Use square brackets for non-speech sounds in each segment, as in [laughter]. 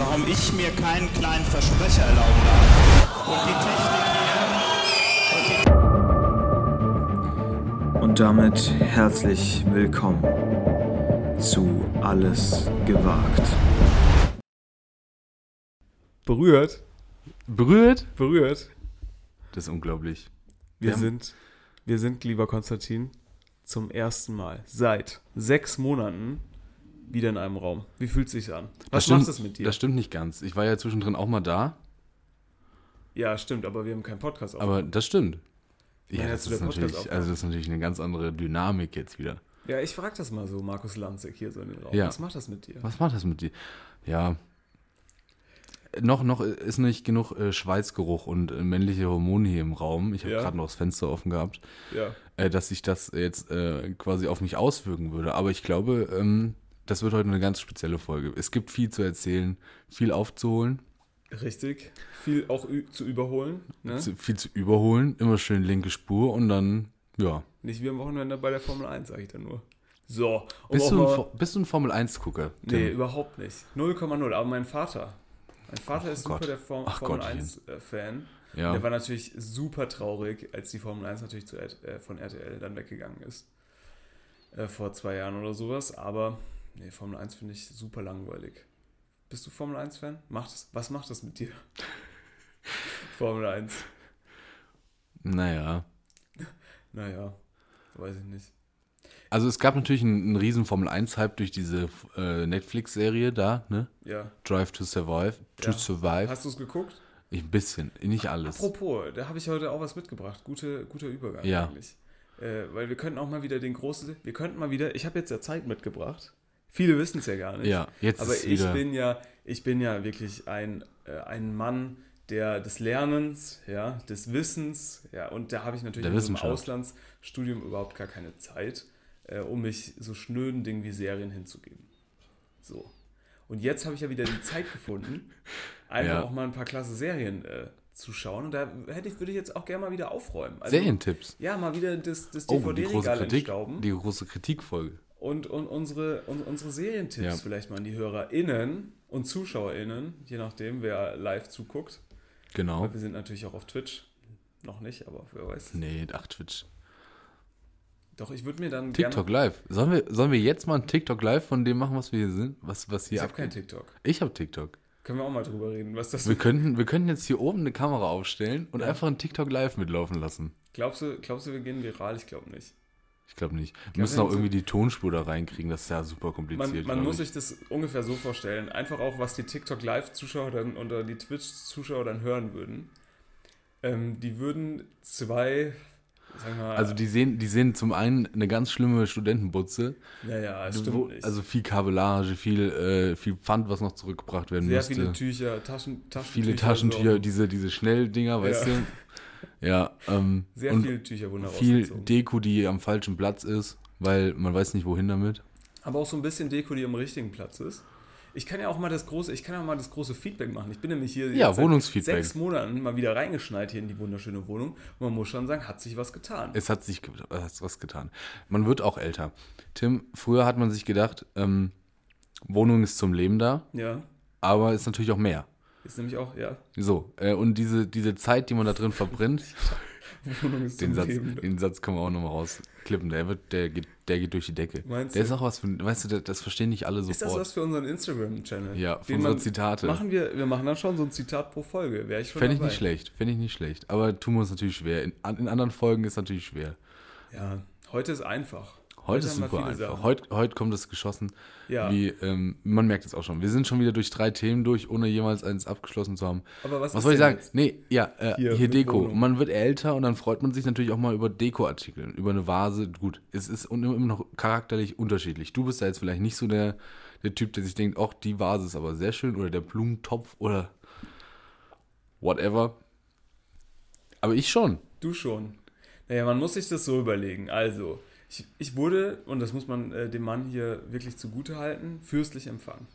warum ich mir keinen kleinen Versprecher erlauben darf. Und die Technik Und damit herzlich willkommen zu Alles gewagt. Berührt. Berührt? Berührt. Das ist unglaublich. Wir Wir sind, wir sind, lieber Konstantin, zum ersten Mal seit sechs Monaten wieder in einem Raum. Wie fühlt es sich an? Was stimmt, macht das mit dir? Das stimmt nicht ganz. Ich war ja zwischendrin auch mal da, ja, stimmt, aber wir haben keinen Podcast auf. aber das stimmt. Ja, das ist, natürlich, aufgenommen? also das ist natürlich eine ganz andere Dynamik jetzt wieder. ja, ich frage das mal so, Markus Lanzig hier so in den Raum. Ja. Was macht das mit dir? Was macht das mit dir? Ja. Noch, noch ist nicht genug äh, Schweißgeruch und äh, männliche Hormone hier im Raum. Ich habe Ja. gerade noch das Fenster offen gehabt, Ja. äh, dass sich das jetzt äh, quasi auf mich auswirken würde. Aber ich glaube, ähm, das wird heute eine ganz spezielle Folge. Es gibt viel zu erzählen, viel aufzuholen. Richtig. Viel auch zu überholen. Ne? zu, viel zu überholen, immer schön linke Spur und dann, ja. Nicht wie am Wochenende bei der Formel 1, sage ich dann nur. So. um Bist du, ein, bist du ein Formel-1-Gucker? Nee, überhaupt nicht. 0,0. Aber mein Vater. Mein Vater ist super Gott. der Form, Ach Formel Gottchen. 1-Fan. Ja. Der war natürlich super traurig, als die Formel 1 natürlich zu, äh, von RTL dann weggegangen ist. Äh, vor zwei Jahren oder sowas. Aber nee, Formel 1 finde ich super langweilig. Bist du Formel 1-Fan? Macht das, was macht das mit dir? [laughs] Formel 1. Naja. Naja, weiß ich nicht. Also es gab natürlich einen, einen riesen Formel-1-Hype durch diese äh, Netflix-Serie da, ne? Ja. Drive to Survive. To Ja. Survive. Hast du es geguckt? Ich, ein bisschen, nicht alles. Apropos, da habe ich heute auch was mitgebracht. Gute, guter Übergang Ja. eigentlich. Äh, weil wir könnten auch mal wieder den großen, wir könnten mal wieder, ich habe jetzt ja Zeit mitgebracht. Viele wissen es ja gar nicht. Ja, jetzt Aber ist ich bin ja, ich bin ja wirklich ein, äh, ein Mann der, des Lernens, ja, des Wissens, ja, und da habe ich natürlich Wissenschaft. Auslandsstudium überhaupt gar keine Zeit, äh, um mich so schnöden Dingen wie Serien hinzugeben. So. Und jetzt habe ich ja wieder die Zeit gefunden, [laughs] einfach Ja. auch mal ein paar klasse Serien äh, zu schauen. Und da hätte ich, würde ich jetzt auch gerne mal wieder aufräumen. Also, Serientipps. Ja, mal wieder das, das Oh, die große DVD-Regal Kritik, entstauben die große Kritikfolge. Und, und unsere, und, unsere Serientipps Ja. vielleicht mal an die HörerInnen und ZuschauerInnen, je nachdem, wer live zuguckt. Genau. Weil wir sind natürlich auch auf Twitch. Noch nicht, aber wer weiß. Nee, ach Twitch. Doch, ich würde mir dann TikTok gerne... Live. Sollen wir, sollen wir jetzt mal ein TikTok Live von dem machen, was wir hier sind? Was, was hier Ich habe kein? TikTok. Ich habe TikTok. Können wir auch mal drüber reden, was das Wir könnten, wir könnten jetzt hier oben eine Kamera aufstellen und Ja. einfach ein TikTok live mitlaufen lassen. Glaubst du, glaubst du, wir gehen viral? Ich glaube nicht. Ich glaube nicht. Wir glaub, müssen auch irgendwie die Tonspur da reinkriegen. Das ist ja super kompliziert. Man, man muss ich. sich das ungefähr so vorstellen. Einfach auch, was die TikTok Live-Zuschauer dann oder die Twitch-Zuschauer dann hören würden. Ähm, die würden zwei, sagen wir mal, Also die sehen, die sehen zum einen eine ganz schlimme Studentenbutze. naja, es wo- stimmt nicht. Also viel Kabellage, viel, äh, viel Pfand, was noch zurückgebracht werden Sehr müsste. viele Tücher, Taschen, Taschentücher. Viele Taschentücher, so. diese, diese Schnelldinger, weißt Ja. du? [laughs] Ja, ähm, Sehr und viele Tücher wurden viel. Deko, die am falschen Platz ist, weil man weiß nicht, wohin damit. Aber auch so ein bisschen Deko, die am richtigen Platz ist. Ich kann ja auch mal das große, ich kann ja mal das große Feedback machen. Ich bin nämlich hier Ja, seit sechs Monaten mal wieder reingeschneit hier in die wunderschöne Wohnung. Und man muss schon sagen, hat sich was getan. Es hat sich hat was getan. Man wird auch älter. Tim, früher hat man sich gedacht, ähm, Wohnung ist zum Leben da, ja, aber ist natürlich auch mehr. Ist nämlich auch, ja, So, äh, und diese, diese Zeit, die man da drin verbrennt, [laughs] den Satz, Leben. den Satz kann man auch nochmal rausklippen. Der, wird, der, geht, der geht durch die Decke. Meinst der du? ist auch was für, weißt du, das, verstehen nicht alle Ist das sofort. was für unseren Instagram-Channel? Ja, für unsere Zitate. Machen wir, wir machen dann schon so ein Zitat pro Folge. Wäre ich schon Fände ich nicht schlecht, fände ich nicht schlecht. Aber tun wir uns natürlich schwer. In, in anderen Folgen ist natürlich schwer. Ja, heute ist einfach. Heute ist super einfach. Heute, heute kommt es geschossen. Ja. Wie, ähm, man merkt es auch schon. Wir sind schon wieder durch drei Themen durch, ohne jemals eins abgeschlossen zu haben. Aber was, Was soll ich sagen? jetzt? Nee, ja, äh, Hier, hier, Deko. Wohnung. Man wird älter und dann freut man sich natürlich auch mal über Dekoartikel, über eine Vase. Gut, es ist immer noch charakterlich unterschiedlich. Du bist da jetzt vielleicht nicht so der, der Typ, der sich denkt, auch die Vase ist aber sehr schön oder der Blumentopf oder whatever. Aber ich schon. Du schon. Naja, man muss sich das so überlegen. Also, ich, ich wurde, und das muss man äh, dem Mann hier wirklich zugute halten, fürstlich empfangen.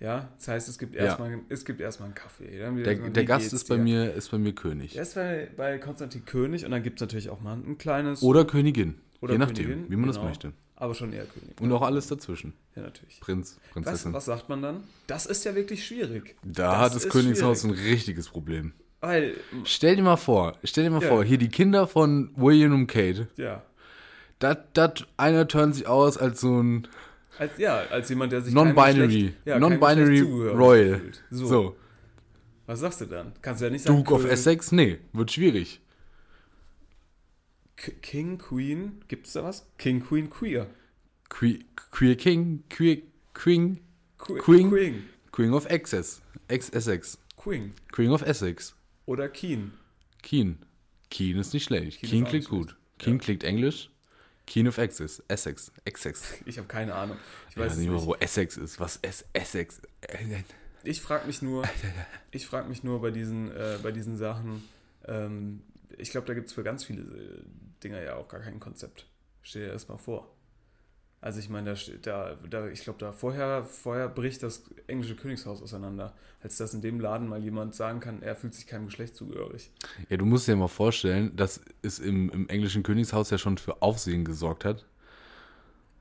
Ja, das heißt, es gibt Ja. erstmal es gibt erstmal einen Kaffee. Der, so, der Gast ist bei dir? mir, ist bei mir König. Der ist bei, bei Konstantin König und dann gibt es natürlich auch mal ein kleines. Oder Königin. Oder Je nachdem, Königin, wie man das genau. möchte. aber schon eher König. Und auch alles dazwischen. Ja, natürlich. Prinz, Was, Prinzessin. was sagt man dann? Das ist ja wirklich schwierig. Da hat das Königshaus schwierig. ein richtiges Problem. Weil, Stell dir mal vor, stell dir mal Ja. vor, hier die Kinder von William und Kate. ja, Dat, einer turnt sich aus als so ein als, ja, als jemand, der sich Non-Binary, ja, Non-Binary Royal. So. So. Was sagst du dann? Kannst du ja nicht sagen, Duke of Essex? Nee, wird schwierig. K- King, Queen, gibt's da was? King, Queen, Queer. Que Queer King, Queer Queen, Que Queen. Queen. Queen of Essex. Ex Essex. Queen. Queen of Essex. Oder Keen. Keen. Keen ist nicht schlecht. Keen Keen, klingt gut. Keen klingt Englisch. Keen of Essex. Essex. Essex. Ich habe keine Ahnung. Ich weiß weiß es nicht mal, nicht. wo Essex ist. Was ist Essex? [laughs] Ich frage mich nur, ich frage mich nur bei diesen, äh, bei diesen Sachen, ähm, ich glaube, da gibt es für ganz viele äh, Dinger ja auch gar kein Konzept. Stell dir das mal vor. Also ich meine, da, da, da, ich glaube, da vorher, vorher bricht das englische Königshaus auseinander, als dass in dem Laden mal jemand sagen kann, er fühlt sich keinem Geschlecht zugehörig. Ja, du musst dir mal vorstellen, dass es im, im englischen Königshaus ja schon für Aufsehen gesorgt hat,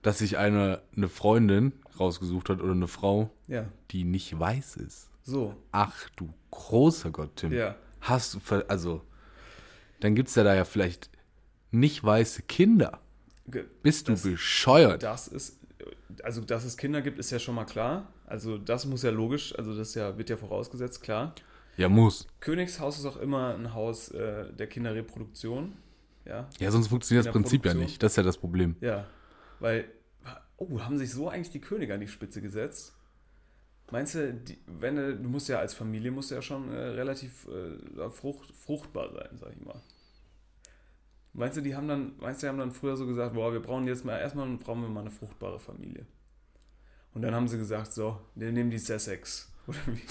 dass sich eine, eine Freundin rausgesucht hat oder eine Frau, Ja, die nicht weiß ist. so. Ach du großer Gott, Tim. Ja. Hast du, also, dann gibt es ja da ja vielleicht nicht weiße Kinder. Bist du Das- bescheuert? Das ist, also dass es Kinder gibt, ist ja schon mal klar. Also das muss ja logisch, also das ja, wird ja vorausgesetzt, klar. Ja, muss. Königshaus ist auch immer ein Haus äh, der Kinderreproduktion. Ja, Ja, sonst funktioniert das Prinzip ja nicht. Das ist ja das Problem. ja. Weil, oh, haben sich so eigentlich die Könige an die Spitze gesetzt? Meinst du, die, wenn du, du musst ja als Familie musst ja schon äh, relativ äh, frucht, fruchtbar sein, sag ich mal. Meinst du, die haben dann, meinst du, die haben dann früher so gesagt, boah, wir brauchen jetzt mal, erstmal brauchen wir mal eine fruchtbare Familie. Und dann haben sie gesagt, so, wir nehmen die Sussex. Oder wie,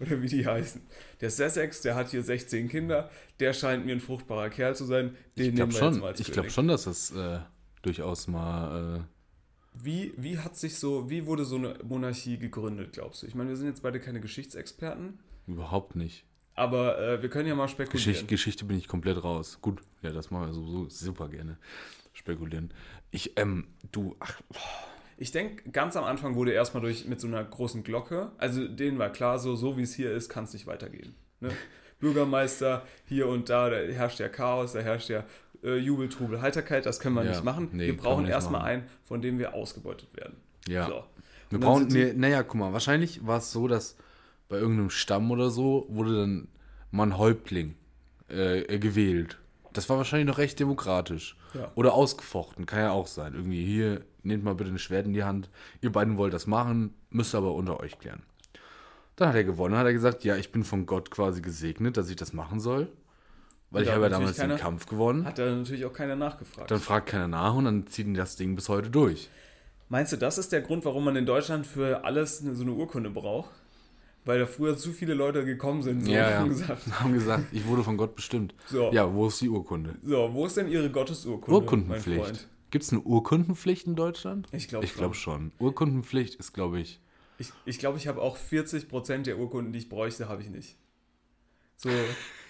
[laughs] oder wie die heißen. Der Sussex, der hat hier 16 Kinder, der scheint mir ein fruchtbarer Kerl zu sein. Den Ich glaube schon, ich glaube schon, dass das äh, durchaus mal. Äh, Wie, wie hat sich so, wie wurde so eine Monarchie gegründet, glaubst du? Ich meine, wir sind jetzt beide keine Geschichtsexperten, Überhaupt nicht. Aber äh, wir können ja mal spekulieren. Geschichte, Geschichte bin ich komplett raus. Gut, ja, das machen wir sowieso super gerne. Spekulieren. Ich, ähm, du, ach, Ich denke, ganz am Anfang wurde erstmal durch mit so einer großen Glocke, also denen war klar, so, so wie es hier ist, kann es nicht weitergehen. Ne? [laughs] Bürgermeister hier und da, da herrscht ja Chaos, da herrscht ja äh, Jubel, Trubel, Heiterkeit, das können wir Ja, nicht machen. nee, wir brauchen erstmal machen. einen, von dem wir ausgebeutet werden. ja. So. Wir brauchen, naja, guck mal, wahrscheinlich war es so, dass bei irgendeinem Stamm oder so wurde dann mal ein Häuptling äh, äh, gewählt. Das war wahrscheinlich noch recht demokratisch. Ja. Oder ausgefochten, kann ja auch sein. Irgendwie hier, nehmt mal bitte ein Schwert in die Hand. Ihr beiden wollt das machen, müsst aber unter euch klären. Dann hat er gewonnen, hat er gesagt, ja, ich bin von Gott quasi gesegnet, dass ich das machen soll. Weil Und ich habe ja damals natürlich den keiner- Kampf gewonnen. Hat da natürlich auch keiner nachgefragt. Dann fragt keiner nach und dann ziehen das Ding bis heute durch. Meinst du, das ist der Grund, warum man in Deutschland für alles so eine Urkunde braucht? Weil da früher zu viele Leute gekommen sind so, Ja, ja. haben gesagt, haben gesagt, ich wurde von Gott bestimmt. So. Ja, wo ist die Urkunde? so, wo ist denn Ihre Gottesurkunde, Urkundenpflicht. Gibt es eine Urkundenpflicht in Deutschland? Ich glaube Ich glaube schon. Urkundenpflicht ist, glaube ich. Ich glaube, ich, glaub, ich habe auch 40% der Urkunden, die ich bräuchte, habe ich nicht. So,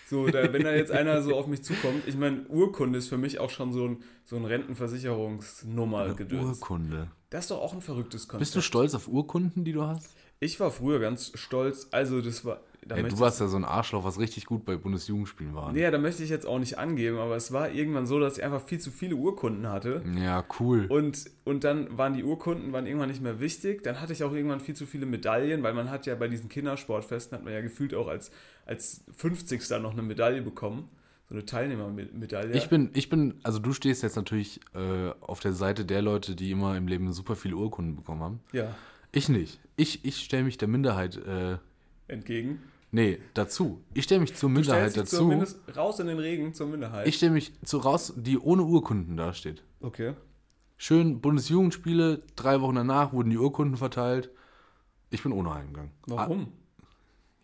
so da, wenn da jetzt einer so auf mich zukommt, ich meine, Urkunde ist für mich auch schon so ein, so ein Rentenversicherungsnummer gedöns. Urkunde. Das ist doch auch ein verrücktes Konzept. Bist du stolz auf Urkunden, die du hast? Ich war früher ganz stolz, also das war... Da Ja, du warst ja so ein Arschloch, was richtig gut bei Bundesjugendspielen war. Nee, da möchte ich jetzt auch nicht angeben, aber es war irgendwann so, dass ich einfach viel zu viele Urkunden hatte. Ja, cool. Und, und dann waren die Urkunden waren irgendwann nicht mehr wichtig. Dann hatte ich auch irgendwann viel zu viele Medaillen, weil man hat ja bei diesen Kindersportfesten, hat man ja gefühlt auch als, als 50. noch eine Medaille bekommen. So eine Teilnehmermedaille. Ich bin, ich bin, also du stehst jetzt natürlich äh, auf der Seite der Leute, die immer im Leben super viele Urkunden bekommen haben. ja, Ich nicht. Ich, ich stelle mich der Minderheit, äh, entgegen. nee, dazu. Ich stelle mich zur Minderheit dazu. zumindest raus in den Regen zur Minderheit. Ich stelle mich zu raus, die ohne Urkunden dasteht. okay. Schön Bundesjugendspiele, drei Wochen danach wurden die Urkunden verteilt. Ich bin ohne eingegangen. Warum?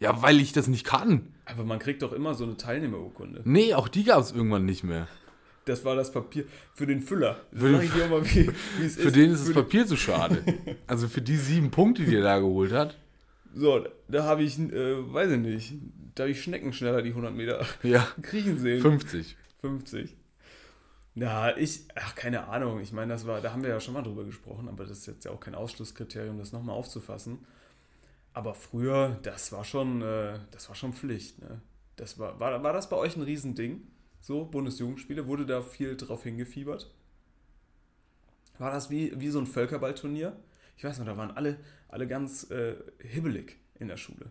Ja, weil ich das nicht kann. Aber man kriegt doch immer so eine Teilnehmerurkunde. Nee, auch die gab es irgendwann nicht mehr. Das war das Papier für den Füller. Für den mal, wie, [laughs] Für den ist das Für Papier zu schade. [laughs] Also für die sieben Punkte, die er da geholt hat. So, da habe ich, äh, weiß ich nicht, da habe ich Schnecken schneller die 100 Meter Ja, [laughs] kriechen sehen. 50. 50. Ja, ich, ach, keine Ahnung. Ich meine, das war, da haben wir ja schon mal drüber gesprochen, aber das ist jetzt ja auch kein Ausschlusskriterium, das nochmal aufzufassen. Aber früher, das war schon, äh, das war schon Pflicht, ne? Das war, war, war das bei euch ein Riesending? So, Bundesjugendspiele? Wurde da viel drauf hingefiebert? War das wie, wie so ein Völkerballturnier? Ich weiß noch, da waren alle, alle ganz äh, hibbelig in der Schule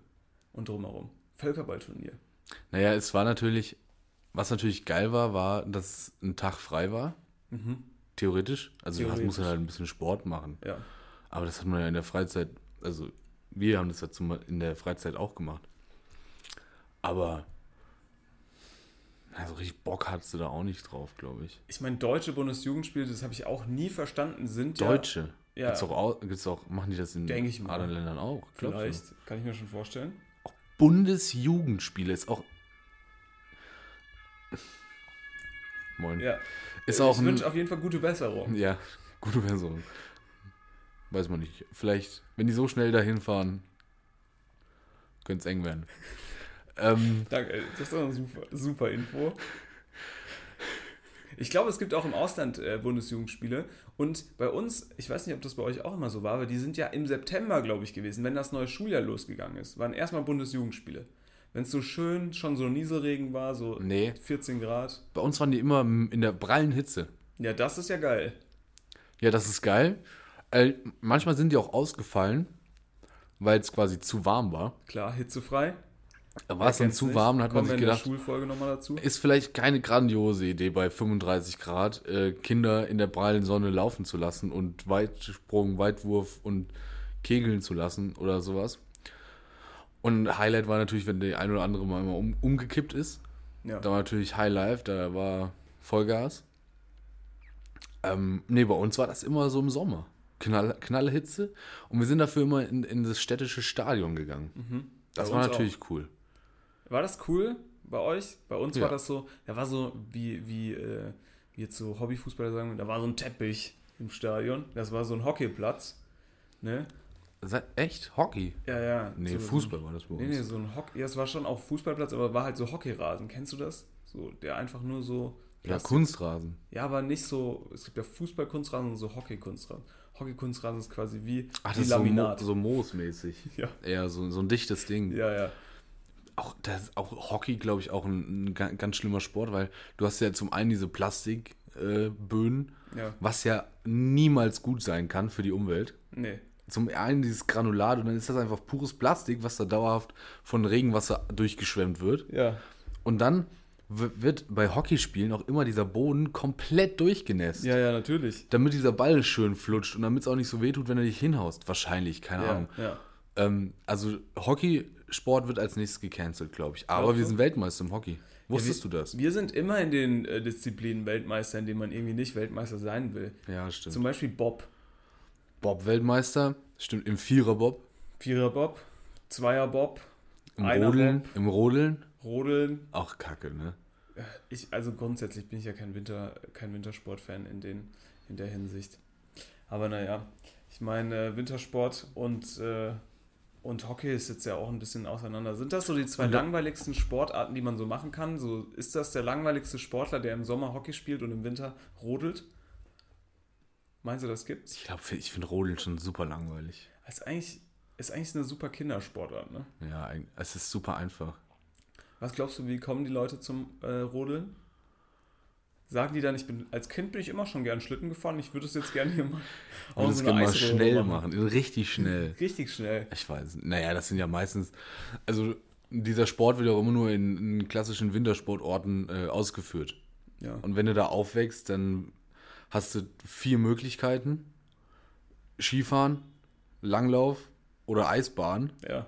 und drumherum. Völkerballturnier. Naja, es war natürlich, was natürlich geil war, war, dass ein Tag frei war. Theoretisch. Also du Theoretisch. musst halt ein bisschen Sport machen. Ja. Aber das hat man ja in der Freizeit, also wir haben das ja in der Freizeit auch gemacht. Aber also richtig Bock hattest du da auch nicht drauf, glaube ich. Ich meine, deutsche Bundesjugendspiele, das habe ich auch nie verstanden, sind Deutsche. Ja, Gibt's auch, au- gibt's auch, machen die das in anderen Ländern auch? vielleicht, kann ich mir schon vorstellen. Bundesjugendspiele ist auch. Moin. Ja. Ist auch ich wünsche auf jeden Fall gute Besserung. Ja, [laughs] gute Person. Weiß man nicht. Vielleicht, wenn die so schnell dahin fahren, könnte es eng werden. Ähm, Danke, das ist doch eine super, super Info. Ich glaube, es gibt auch im Ausland äh, Bundesjugendspiele. Und bei uns, ich weiß nicht, ob das bei euch auch immer so war, aber die sind ja im September, glaube ich, gewesen, wenn das neue Schuljahr losgegangen ist. Waren erstmal Bundesjugendspiele. Wenn es so schön, schon so Nieselregen war, so Nee. 14 Grad. bei uns waren die immer in der prallen Hitze. Ja, das ist ja geil. Ja, das ist geil. Äh, manchmal sind die auch ausgefallen, weil es quasi zu warm war. Klar, hitzefrei. War es dann zu nicht. warm, hat man Kommen sich in der gedacht, Schulfolge nochmal dazu. ist vielleicht keine grandiose Idee, bei 35 Grad äh, Kinder in der prallen Sonne laufen zu lassen und Weitsprung, Weitwurf und Kegeln zu lassen oder sowas. Und Highlight war natürlich, wenn die ein oder andere mal immer um, umgekippt ist. Ja. Da war natürlich High Life, da war Vollgas. Ähm, nee, bei uns war das immer so im Sommer. Knall, knalle Hitze. Und wir sind dafür immer in, in das städtische Stadion gegangen. Das Bei war natürlich cool. War das cool bei euch? Bei uns Ja. war das so, da war so, wie, wie, äh, wie jetzt so Hobbyfußballer sagen, da war so ein Teppich im Stadion. Das war so ein Hockeyplatz. Ne? Echt? Hockey? Ja, ja. Nee, so, Fußball war das bei Nee, uns. nee, so ein Hockey. Ja, es war schon auch Fußballplatz, aber war halt so Hockeyrasen. Kennst du das? So, der einfach nur so. Ja, Kunstrasen. Ja, aber nicht so. Es gibt ja Fußballkunstrasen und so Hockeykunstrasen. Hockeykunstrasen ist quasi wie, Ach, wie das ist so, Mo Laminat. so moosmäßig. [laughs] Ja. Eher so, so ein dichtes Ding. ja, ja. Auch, das ist auch Hockey, glaube ich, auch ein, ein ga- ganz schlimmer Sport, weil du hast ja zum einen diese Plastikböden, äh, Ja. was ja niemals gut sein kann für die Umwelt. Nee. Zum einen dieses Granulat und dann ist das einfach pures Plastik, was da dauerhaft von Regenwasser durchgeschwemmt wird. Ja. Und dann wird bei Hockeyspielen auch immer dieser Boden komplett durchgenässt. Ja, ja, natürlich. Damit dieser Ball schön flutscht und damit es auch nicht so wehtut, wenn er dich hinhaust. Wahrscheinlich, keine Ja, Ahnung. ja. Ähm, also Hockeysport wird als nächstes gecancelt, glaube ich. Aber Glaubst wir sind Weltmeister im Hockey. Wusstest wir, du das? Wir sind immer in den äh, Disziplinen Weltmeister, in denen man irgendwie nicht Weltmeister sein will. Ja, stimmt. Zum Beispiel Bob. Bob-Weltmeister, stimmt, im Vierer-Bob, Vierer Bob, Zweier Bob, im Rodeln, Bob. im Rodeln. Rodeln. Auch kacke, ne? Ich, also grundsätzlich bin ich ja kein Winter, kein Wintersport-Fan in, den, in der Hinsicht. Aber naja, ich meine, äh, Wintersport und, äh, und Hockey ist jetzt ja auch ein bisschen auseinander. Sind das so die zwei da- langweiligsten Sportarten, die man so machen kann? So, ist das der langweiligste Sportler, der im Sommer Hockey spielt und im Winter rodelt? Meinst du, das gibt's? Ich glaube, ich finde Rodeln schon super langweilig. Ist eigentlich, ist eigentlich eine super Kindersportart, ne? Ja, es ist super einfach. Was glaubst du, wie kommen die Leute zum äh, Rodeln? Sagen die dann, ich bin, als Kind bin ich immer schon gern Schlitten gefahren, ich würde es jetzt gerne hier mal es so gerne mal schnell machen, richtig schnell. [laughs] Richtig schnell. Ich weiß. Naja, das sind ja meistens. Also, dieser Sport wird auch immer nur in, in klassischen Wintersportorten äh, ausgeführt. Ja. Und wenn du da aufwächst, dann hast du vier Möglichkeiten: Skifahren, Langlauf oder Eisbahn. ja.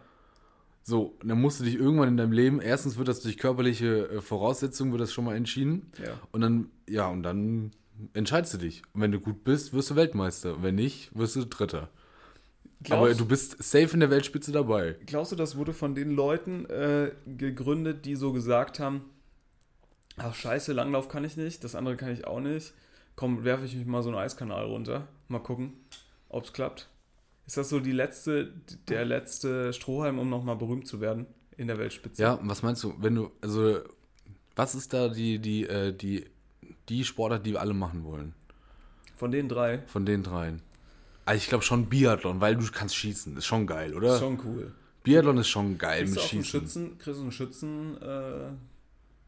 So, dann musst du dich irgendwann in deinem Leben, erstens wird das durch körperliche äh, Voraussetzungen, wird das schon mal entschieden. Ja. Und dann, ja, und dann entscheidest du dich. Und wenn du gut bist, wirst du Weltmeister. Und wenn nicht, wirst du Dritter. Aber Glaubst, du bist safe in der Weltspitze dabei. glaubst du, das wurde von den Leuten äh, gegründet, die so gesagt haben, ach scheiße, Langlauf kann ich nicht, das andere kann ich auch nicht. Komm, werfe ich mich mal so einen Eiskanal runter. Mal gucken, ob es klappt. Ist das so die letzte, der letzte Strohhalm, um nochmal berühmt zu werden in der Weltspitze? Ja, und was meinst du, wenn du, also, was ist da die, die, äh, die, die Sportart, die wir alle machen wollen. Von den drei. Von den dreien. Also ich glaube schon Biathlon, weil du kannst schießen. Ist schon geil, oder? Schon cool. Biathlon ist schon geil Kriegst mit Schießen. Schützen, kriegst du einen Schützen, äh,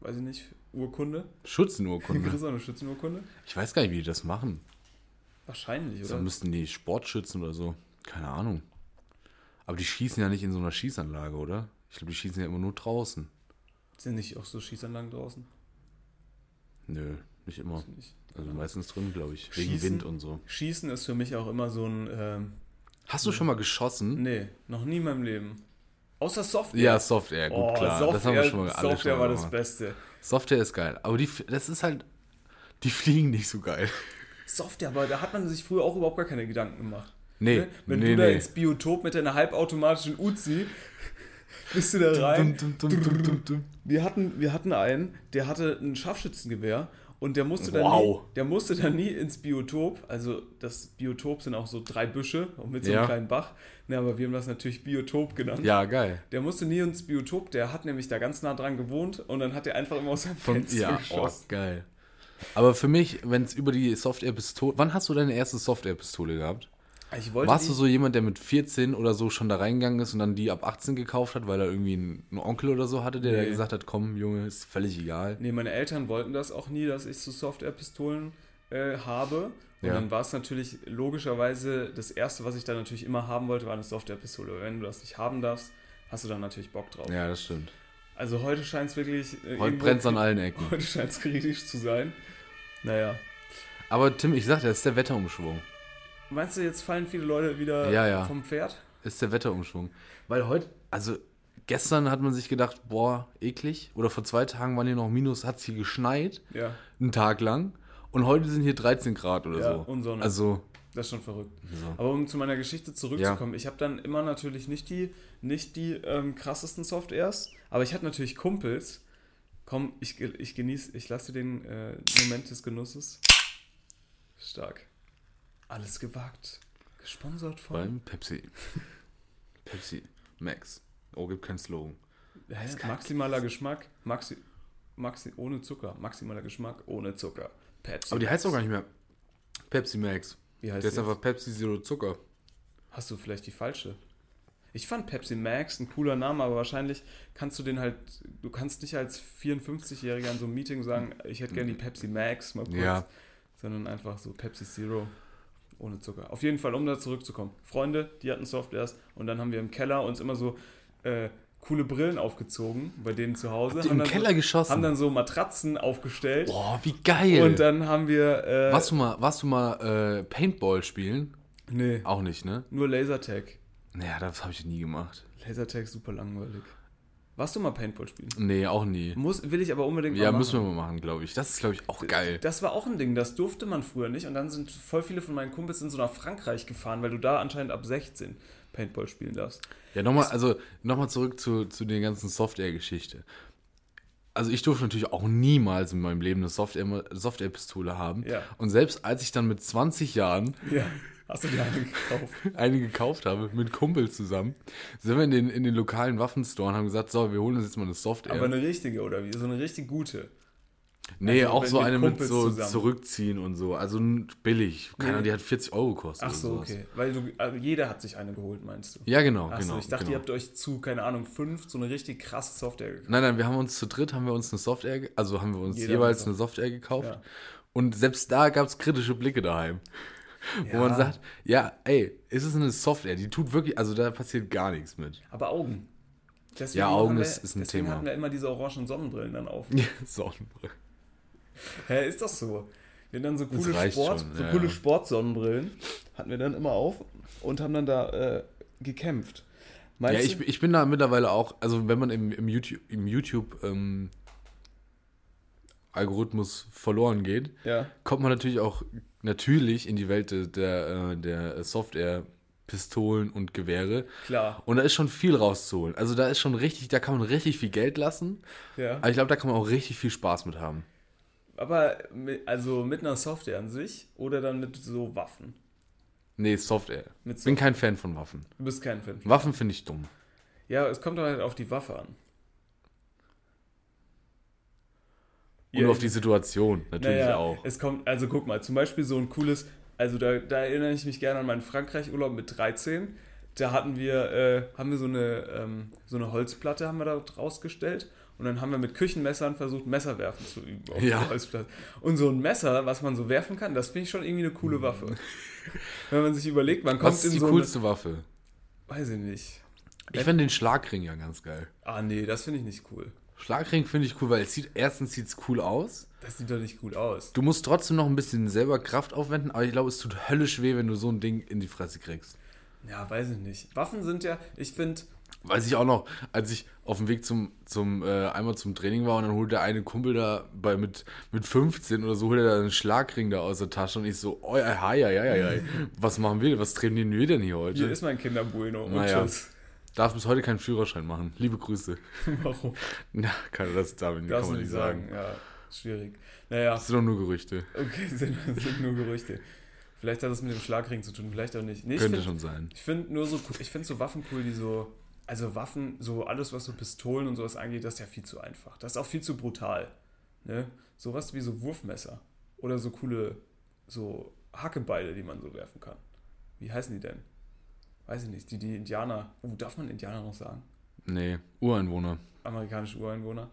weiß ich nicht, Urkunde? Schützenurkunde. [laughs] Kriegst du eine Schützenurkunde? ich weiß gar nicht, wie die das machen. Wahrscheinlich, oder? Dann müssten die Sportschützen oder so. Keine Ahnung. Aber die schießen ja nicht in so einer Schießanlage, oder? Ich glaube, die schießen ja immer nur draußen. Sind nicht auch so Schießanlagen draußen? Nö, nicht immer. Nicht. Also meistens drin, glaube ich. Wegen Schießen? Wind und so. Schießen ist für mich auch immer so ein, ähm, Hast du schon mal geschossen? nee, noch nie in meinem Leben. Außer Software. Ja, Software, gut, oh, klar. Software, das haben wir schon mal Software schon mal war das. Beste. Software ist geil. Aber die, das ist halt, die fliegen nicht so geil. Software, aber da hat man sich früher auch überhaupt gar keine Gedanken gemacht. Nee, Ne? Wenn nee, du da nee. ins Biotop mit deiner halbautomatischen Uzi [laughs] bist du da rein. Dum, dum, dum. Wir hatten, wir hatten einen, der hatte ein Scharfschützengewehr und der musste, dann Wow. nie, der musste dann nie ins Biotop. Also das Biotop sind auch so drei Büsche und mit so einem Ja. kleinen Bach. Ne, aber wir haben das natürlich Biotop genannt. Ja, geil. Der musste nie ins Biotop, der hat nämlich da ganz nah dran gewohnt und dann hat er einfach immer aus seinem Fenster ja, oh, geschossen. geil. Aber für mich, wenn es über die Software-Pistole. Wann hast du deine erste Software-Pistole gehabt? Warst du so jemand, der mit 14 oder so schon da reingegangen ist und dann die ab 18 gekauft hat, weil er irgendwie einen, Onkel oder so hatte, der Nee. da gesagt hat, komm, Junge, ist völlig egal. Nee, meine Eltern wollten das auch nie, dass ich so Software-Pistolen äh, habe. Und Ja. dann war es natürlich logischerweise das Erste, was ich dann natürlich immer haben wollte, war eine Software-Pistole. Wenn du das nicht haben darfst, hast du dann natürlich Bock drauf. Ja, das stimmt. Also heute scheint es wirklich. Äh, Heute brennt es an allen Ecken. [laughs] Heute scheint es kritisch zu sein. Naja. Aber Tim, ich sag dir, das ist der Wetterumschwung. Meinst du, jetzt fallen viele Leute wieder Ja, ja. vom Pferd? Ist der Wetterumschwung. Weil heute, also gestern hat man sich gedacht, boah, eklig. Oder vor zwei Tagen waren hier noch Minus, hat es hier geschneit, Ja, einen Tag lang. Und heute sind hier 13 Grad oder Ja, so. und Sonne. Also, das ist schon verrückt. so. Aber um zu meiner Geschichte zurückzukommen, ich habe dann immer natürlich nicht die, nicht die ähm, krassesten Softwares, aber ich hatte natürlich Kumpels. Komm, ich, ich genieße, ich lasse dir den äh, Moment des Genusses. Stark. Alles gewagt. Gesponsert von. beim Pepsi. [laughs] Pepsi Max. Oh, gibt keinen Slogan. Hä? Maximaler Geschmack, Maxi, Maxi, ohne Zucker. Maximaler Geschmack, ohne Zucker. Pepsi. Aber die heißt auch gar Max. nicht mehr Pepsi Max. Wie heißt Der ist einfach Pepsi Zero Zucker. Hast du vielleicht die falsche? Ich fand Pepsi Max ein cooler Name, aber wahrscheinlich kannst du den halt, du kannst nicht als 54-Jähriger in so einem Meeting sagen, ich hätte gerne die Pepsi Max mal kurz, Ja. sondern einfach so Pepsi Zero ohne Zucker. Auf jeden Fall, um da zurückzukommen. Freunde, die hatten Softwares und dann haben wir im Keller uns immer so äh, coole Brillen aufgezogen bei denen zu Hause. Habt haben im Keller so, geschossen? Haben dann so Matratzen aufgestellt Boah, wie geil. und dann haben wir, äh, warst du mal, warst du mal äh, Paintball spielen? nee, Auch nicht, ne? nur Lasertag. Naja, das habe ich nie gemacht. Lasertag super langweilig. Warst du mal Paintball spielen? Nee, auch nie. Muss, will ich aber unbedingt Ja, mal müssen machen. wir mal machen, glaube ich. Das ist, glaube ich, auch geil. Das war auch ein Ding, das durfte man früher nicht. Und dann sind voll viele von meinen Kumpels in so nach Frankreich gefahren, weil du da anscheinend ab 16 Paintball spielen darfst. Ja, nochmal, also nochmal zurück zu, zu der ganzen Software-Geschichte. Also ich durfte natürlich auch niemals in meinem Leben eine Software- Software-Pistole haben. Ja. Und selbst als ich dann mit 20 Jahren Ja, hast du dir eine gekauft? [laughs] eine gekauft habe, mit Kumpels zusammen, sind wir in den, in den lokalen Waffenstore und haben gesagt, so, wir holen uns jetzt mal eine Software. Aber eine richtige, oder wie? So eine richtig gute. nee, also auch mit- so mit eine mit Kumpels so zusammen. zurückziehen und so. Also billig. Keiner, Nee. die hat 40 Euro gekostet. Ach so, okay. Weil du, also jeder hat sich eine geholt, meinst du? Ja, genau, Ach genau. so, ich dachte, genau. ihr habt euch zu, keine Ahnung, fünf so eine richtig krasse Software gekauft. Nein, nein, wir haben uns zu dritt, haben wir uns eine Software, also haben wir uns Jeder jeweils eine eine Software gekauft. Ja. Und selbst da gab es kritische Blicke daheim. Wo man sagt, ja, ey, ist es eine Software, die tut wirklich, also da passiert gar nichts mit. Aber Augen. Deswegen Ja, Augen haben wir, ist- ist ein deswegen Thema. hatten wir immer diese orangen Sonnenbrillen dann auf. [laughs] Sonnenbrille. Hä, ist das so? Wir hatten dann so coole, Sport, schon, so ja, coole ja. Sportsonnenbrillen, hatten wir dann immer auf und haben dann da äh, gekämpft. Meinst Ja, ich, ich bin da mittlerweile auch, also wenn man im, im YouTube, im YouTube ähm, Algorithmus verloren geht, Ja. kommt man natürlich auch natürlich in die Welt der, der, äh, Software, Pistolen und Gewehre. Klar. Und da ist schon viel rauszuholen. Also da ist schon richtig, da kann man richtig viel Geld lassen. Ja. Aber ich glaube, da kann man auch richtig viel Spaß mit haben. Aber mit, also mit einer Software an sich oder dann mit so Waffen? Nee, Software. Mit Bin so, kein Fan von Waffen. du bist kein Fan. Waffen finde ich dumm. Ja, es kommt halt auf die Waffe an. Und Ja, auf die Situation natürlich naja, auch. Es kommt, also guck mal, zum Beispiel so ein cooles, also da, da erinnere ich mich gerne an meinen Frankreich-Urlaub mit 13. Da hatten wir, äh, haben wir so eine, ähm, so eine Holzplatte haben wir da rausgestellt und dann haben wir mit Küchenmessern versucht, Messerwerfen zu üben Ja. Und so ein Messer, was man so werfen kann, das finde ich schon irgendwie eine coole Waffe. Wenn man sich überlegt, man kommt Was ist in die so coolste Waffe? eine, weiß ich nicht. Ich finde den Schlagring ja ganz geil. Ah nee, das finde ich nicht cool. Schlagring finde ich cool, weil es sieht, erstens sieht es cool aus. Das sieht doch nicht gut aus. Du musst trotzdem noch ein bisschen selber Kraft aufwenden, aber ich glaube, es tut höllisch weh, wenn du so ein Ding in die Fresse kriegst. Ja, weiß ich nicht. Waffen sind ja, ich finde, Weiß ich auch noch, als ich auf dem Weg zum, zum äh, einmal zum Training war und dann holt der eine Kumpel da bei mit, mit 15 oder so, holt er da einen Schlagring da aus der Tasche und ich so, oh ja, ja, ja, ja, ja, was machen wir, was trainieren wir denn hier heute? hier ist mein Kinderbueno. Naja. tschüss. Darf bis heute keinen Führerschein machen. Liebe Grüße. [laughs] Warum? Na, kann das damit Darfst kann du man nicht sagen. sagen. Ja, schwierig. Naja, Das sind doch nur Gerüchte. okay, [laughs] sind, sind nur Gerüchte. Vielleicht hat das mit dem Schlagring zu tun, vielleicht auch nicht. Nee, Könnte find- schon sein. Ich finde nur so, cool- ich finde so Waffen cool, die so, also Waffen, so alles, was so Pistolen und sowas angeht, das ist ja viel zu einfach. Das ist auch viel zu brutal. Ne? Sowas wie so Wurfmesser. Oder so coole, so Hackebeile, die man so werfen kann. Wie heißen die denn? Weiß ich nicht. Die, die Indianer. Oh, darf man Indianer noch sagen? Nee, Ureinwohner. Amerikanische Ureinwohner.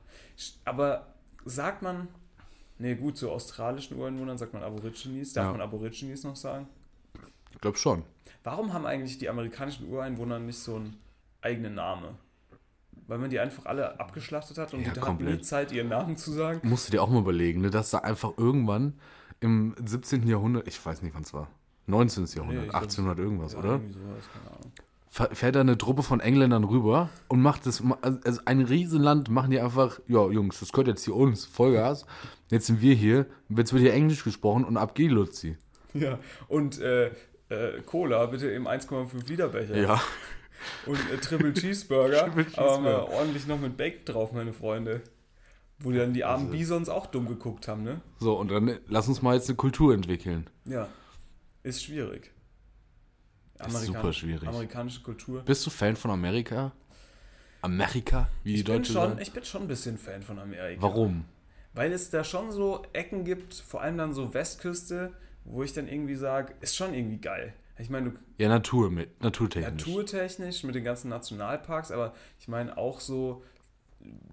Aber sagt man, nee, gut, zu australischen Ureinwohnern sagt man Aborigines. Darf Ja. man Aborigines noch sagen? Ich glaube schon. Warum haben eigentlich die amerikanischen Ureinwohner nicht so einen eigenen Namen? Weil man die einfach alle abgeschlachtet hat und Ja, die hatten komplett. nie Zeit, ihren Namen zu sagen. Musst du dir auch mal überlegen, ne, dass da einfach irgendwann im 17. Jahrhundert, ich weiß nicht wann es war, 19. Jahrhundert, Nee, ich glaub, 1800 irgendwas, Ja, oder? sowas, Fährt da eine Truppe von Engländern rüber und macht das, also ein Riesenland machen die einfach, ja Jungs, das gehört jetzt hier uns, Vollgas. Jetzt sind wir hier, jetzt wird hier Englisch gesprochen und ab geht Luzi. Ja, und äh, äh, Cola bitte im 1,5 Liter Becher. Ja. Und äh, Triple Cheeseburger, [laughs] Triple aber Cheeseburger. ordentlich noch mit Bacon drauf, meine Freunde. Wo die dann die armen Also- Bisons auch dumm geguckt haben, ne? So, und dann lass uns mal jetzt eine Kultur entwickeln. Ja, ist schwierig. Ist super schwierig. Amerikanische Kultur. Bist du Fan von Amerika? Amerika, wie die Ich bin, Deutsche schon, sagen? ich bin schon ein bisschen Fan von Amerika. Warum? Weil es da schon so Ecken gibt, vor allem dann so Westküste, wo ich dann irgendwie sage, ist schon irgendwie geil. Ich meine, du Ja, Natur mit, naturtechnisch. naturtechnisch mit den ganzen Nationalparks, aber ich meine auch so,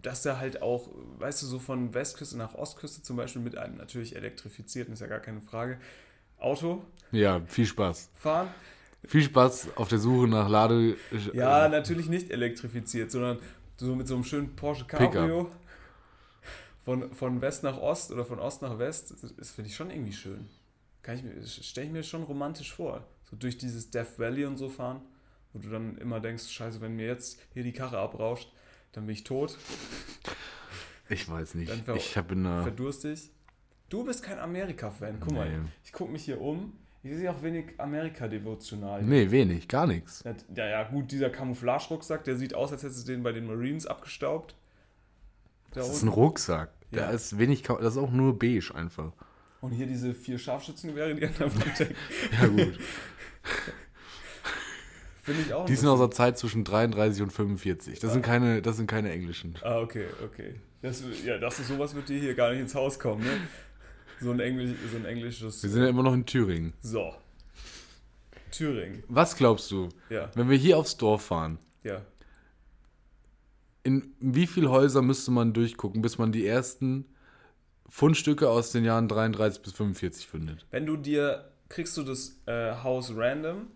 dass da halt auch, weißt du, so von Westküste nach Ostküste zum Beispiel mit einem natürlich elektrifizierten, ist ja gar keine Frage, Auto Ja, viel Spaß. fahren. Viel Spaß auf der Suche nach Lade. Ja, äh, natürlich nicht elektrifiziert, sondern so mit so einem schönen Porsche Pickup. Cabrio von, von West nach Ost oder von Ost nach West. Das, das finde ich schon irgendwie schön. Kann ich mir, stelle ich mir schon romantisch vor. So durch dieses Death Valley und so fahren, wo du dann immer denkst, scheiße, wenn mir jetzt hier die Karre abrauscht, dann bin ich tot, Ich weiß nicht. Dann ver- Ich habe in einer. verdurstig. Du bist kein Amerika-Fan. Guck mal, Nee. ich gucke mich hier um. Ich sehe auch wenig Amerika-devotional. Nee, wenig, gar nichts. Ja, ja, gut, dieser Camouflage-Rucksack, der sieht aus, als hättest du den bei den Marines abgestaubt. Da Das ist ein unten. Rucksack. Ja. Da ist wenig, das ist auch nur beige einfach. Und hier diese vier Scharfschützengewehre, die an der Wand hängen. [laughs] Ja, gut. [laughs] Finde ich auch Die sind aus der Zeit zwischen 33 und 45. Das sind keine, das sind keine englischen. Ah, okay, okay. Das, ja, das ist sowas wird dir hier gar nicht ins Haus kommen, ne? So ein, Englisch, so ein englisches. Wir sind ja immer noch in Thüringen. So. Thüringen. Was glaubst du, Ja, wenn wir hier aufs Dorf fahren, ja. in wie viele Häuser müsste man durchgucken, bis man die ersten Fundstücke aus den Jahren 33 bis 45 findet? Wenn du dir, kriegst du das äh, Haus random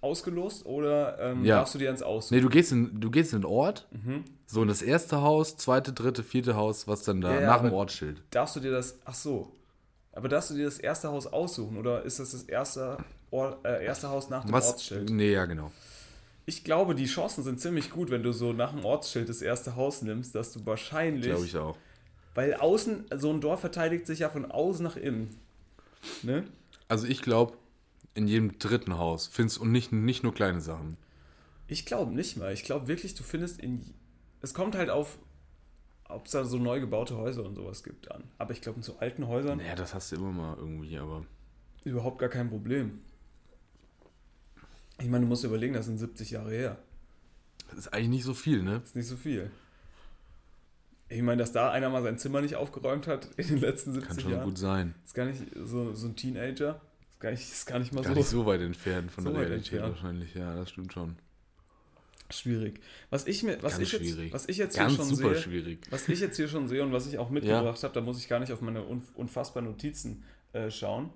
ausgelost oder ähm, Ja. darfst du dir eins aussuchen? Nee, du gehst in, du gehst in den Ort, Mhm. so in das erste Haus, zweite, dritte, vierte Haus, was dann da Ja, nach dem Ortsschild. Darfst du dir das, ach so, aber darfst du dir das erste Haus aussuchen oder ist das das erste, Or, äh, erste Haus nach dem Was? Ortsschild? Nee, ja, genau. Ich glaube, die Chancen sind ziemlich gut, wenn du so nach dem Ortsschild das erste Haus nimmst, dass du wahrscheinlich, Glaube ich auch. weil außen, so ein Dorf verteidigt sich ja von außen nach innen. Ne? Also ich glaube, in jedem dritten Haus findest und nicht, nicht nur kleine Sachen. Ich glaube nicht mal. Ich glaube wirklich, du findest in. Es kommt halt auf, ob es da so neu gebaute Häuser und sowas gibt an. Aber ich glaube, in so alten Häusern Naja, das hast du immer mal irgendwie, aber. überhaupt gar kein Problem. Ich meine, du musst dir überlegen, das sind 70 Jahre her. Das ist eigentlich nicht so viel, ne? Das ist nicht so viel. Ich meine, dass da einer mal sein Zimmer nicht aufgeräumt hat in den letzten 70 Kann schon Jahren. gut sein. Ist gar nicht so, so ein Teenager. Ist gar nicht, ist gar nicht mal Gar so nicht so weit entfernt von [laughs] So der Realität entfernt. wahrscheinlich. Ja, das stimmt schon. Schwierig. Was ich, mir, was Ganz ich, jetzt, schwierig. was ich jetzt Ganz hier schon super sehe, schwierig. was ich jetzt hier schon sehe und was ich auch mitgebracht habe, da muss ich gar nicht auf meine un unfassbaren Notizen äh, schauen,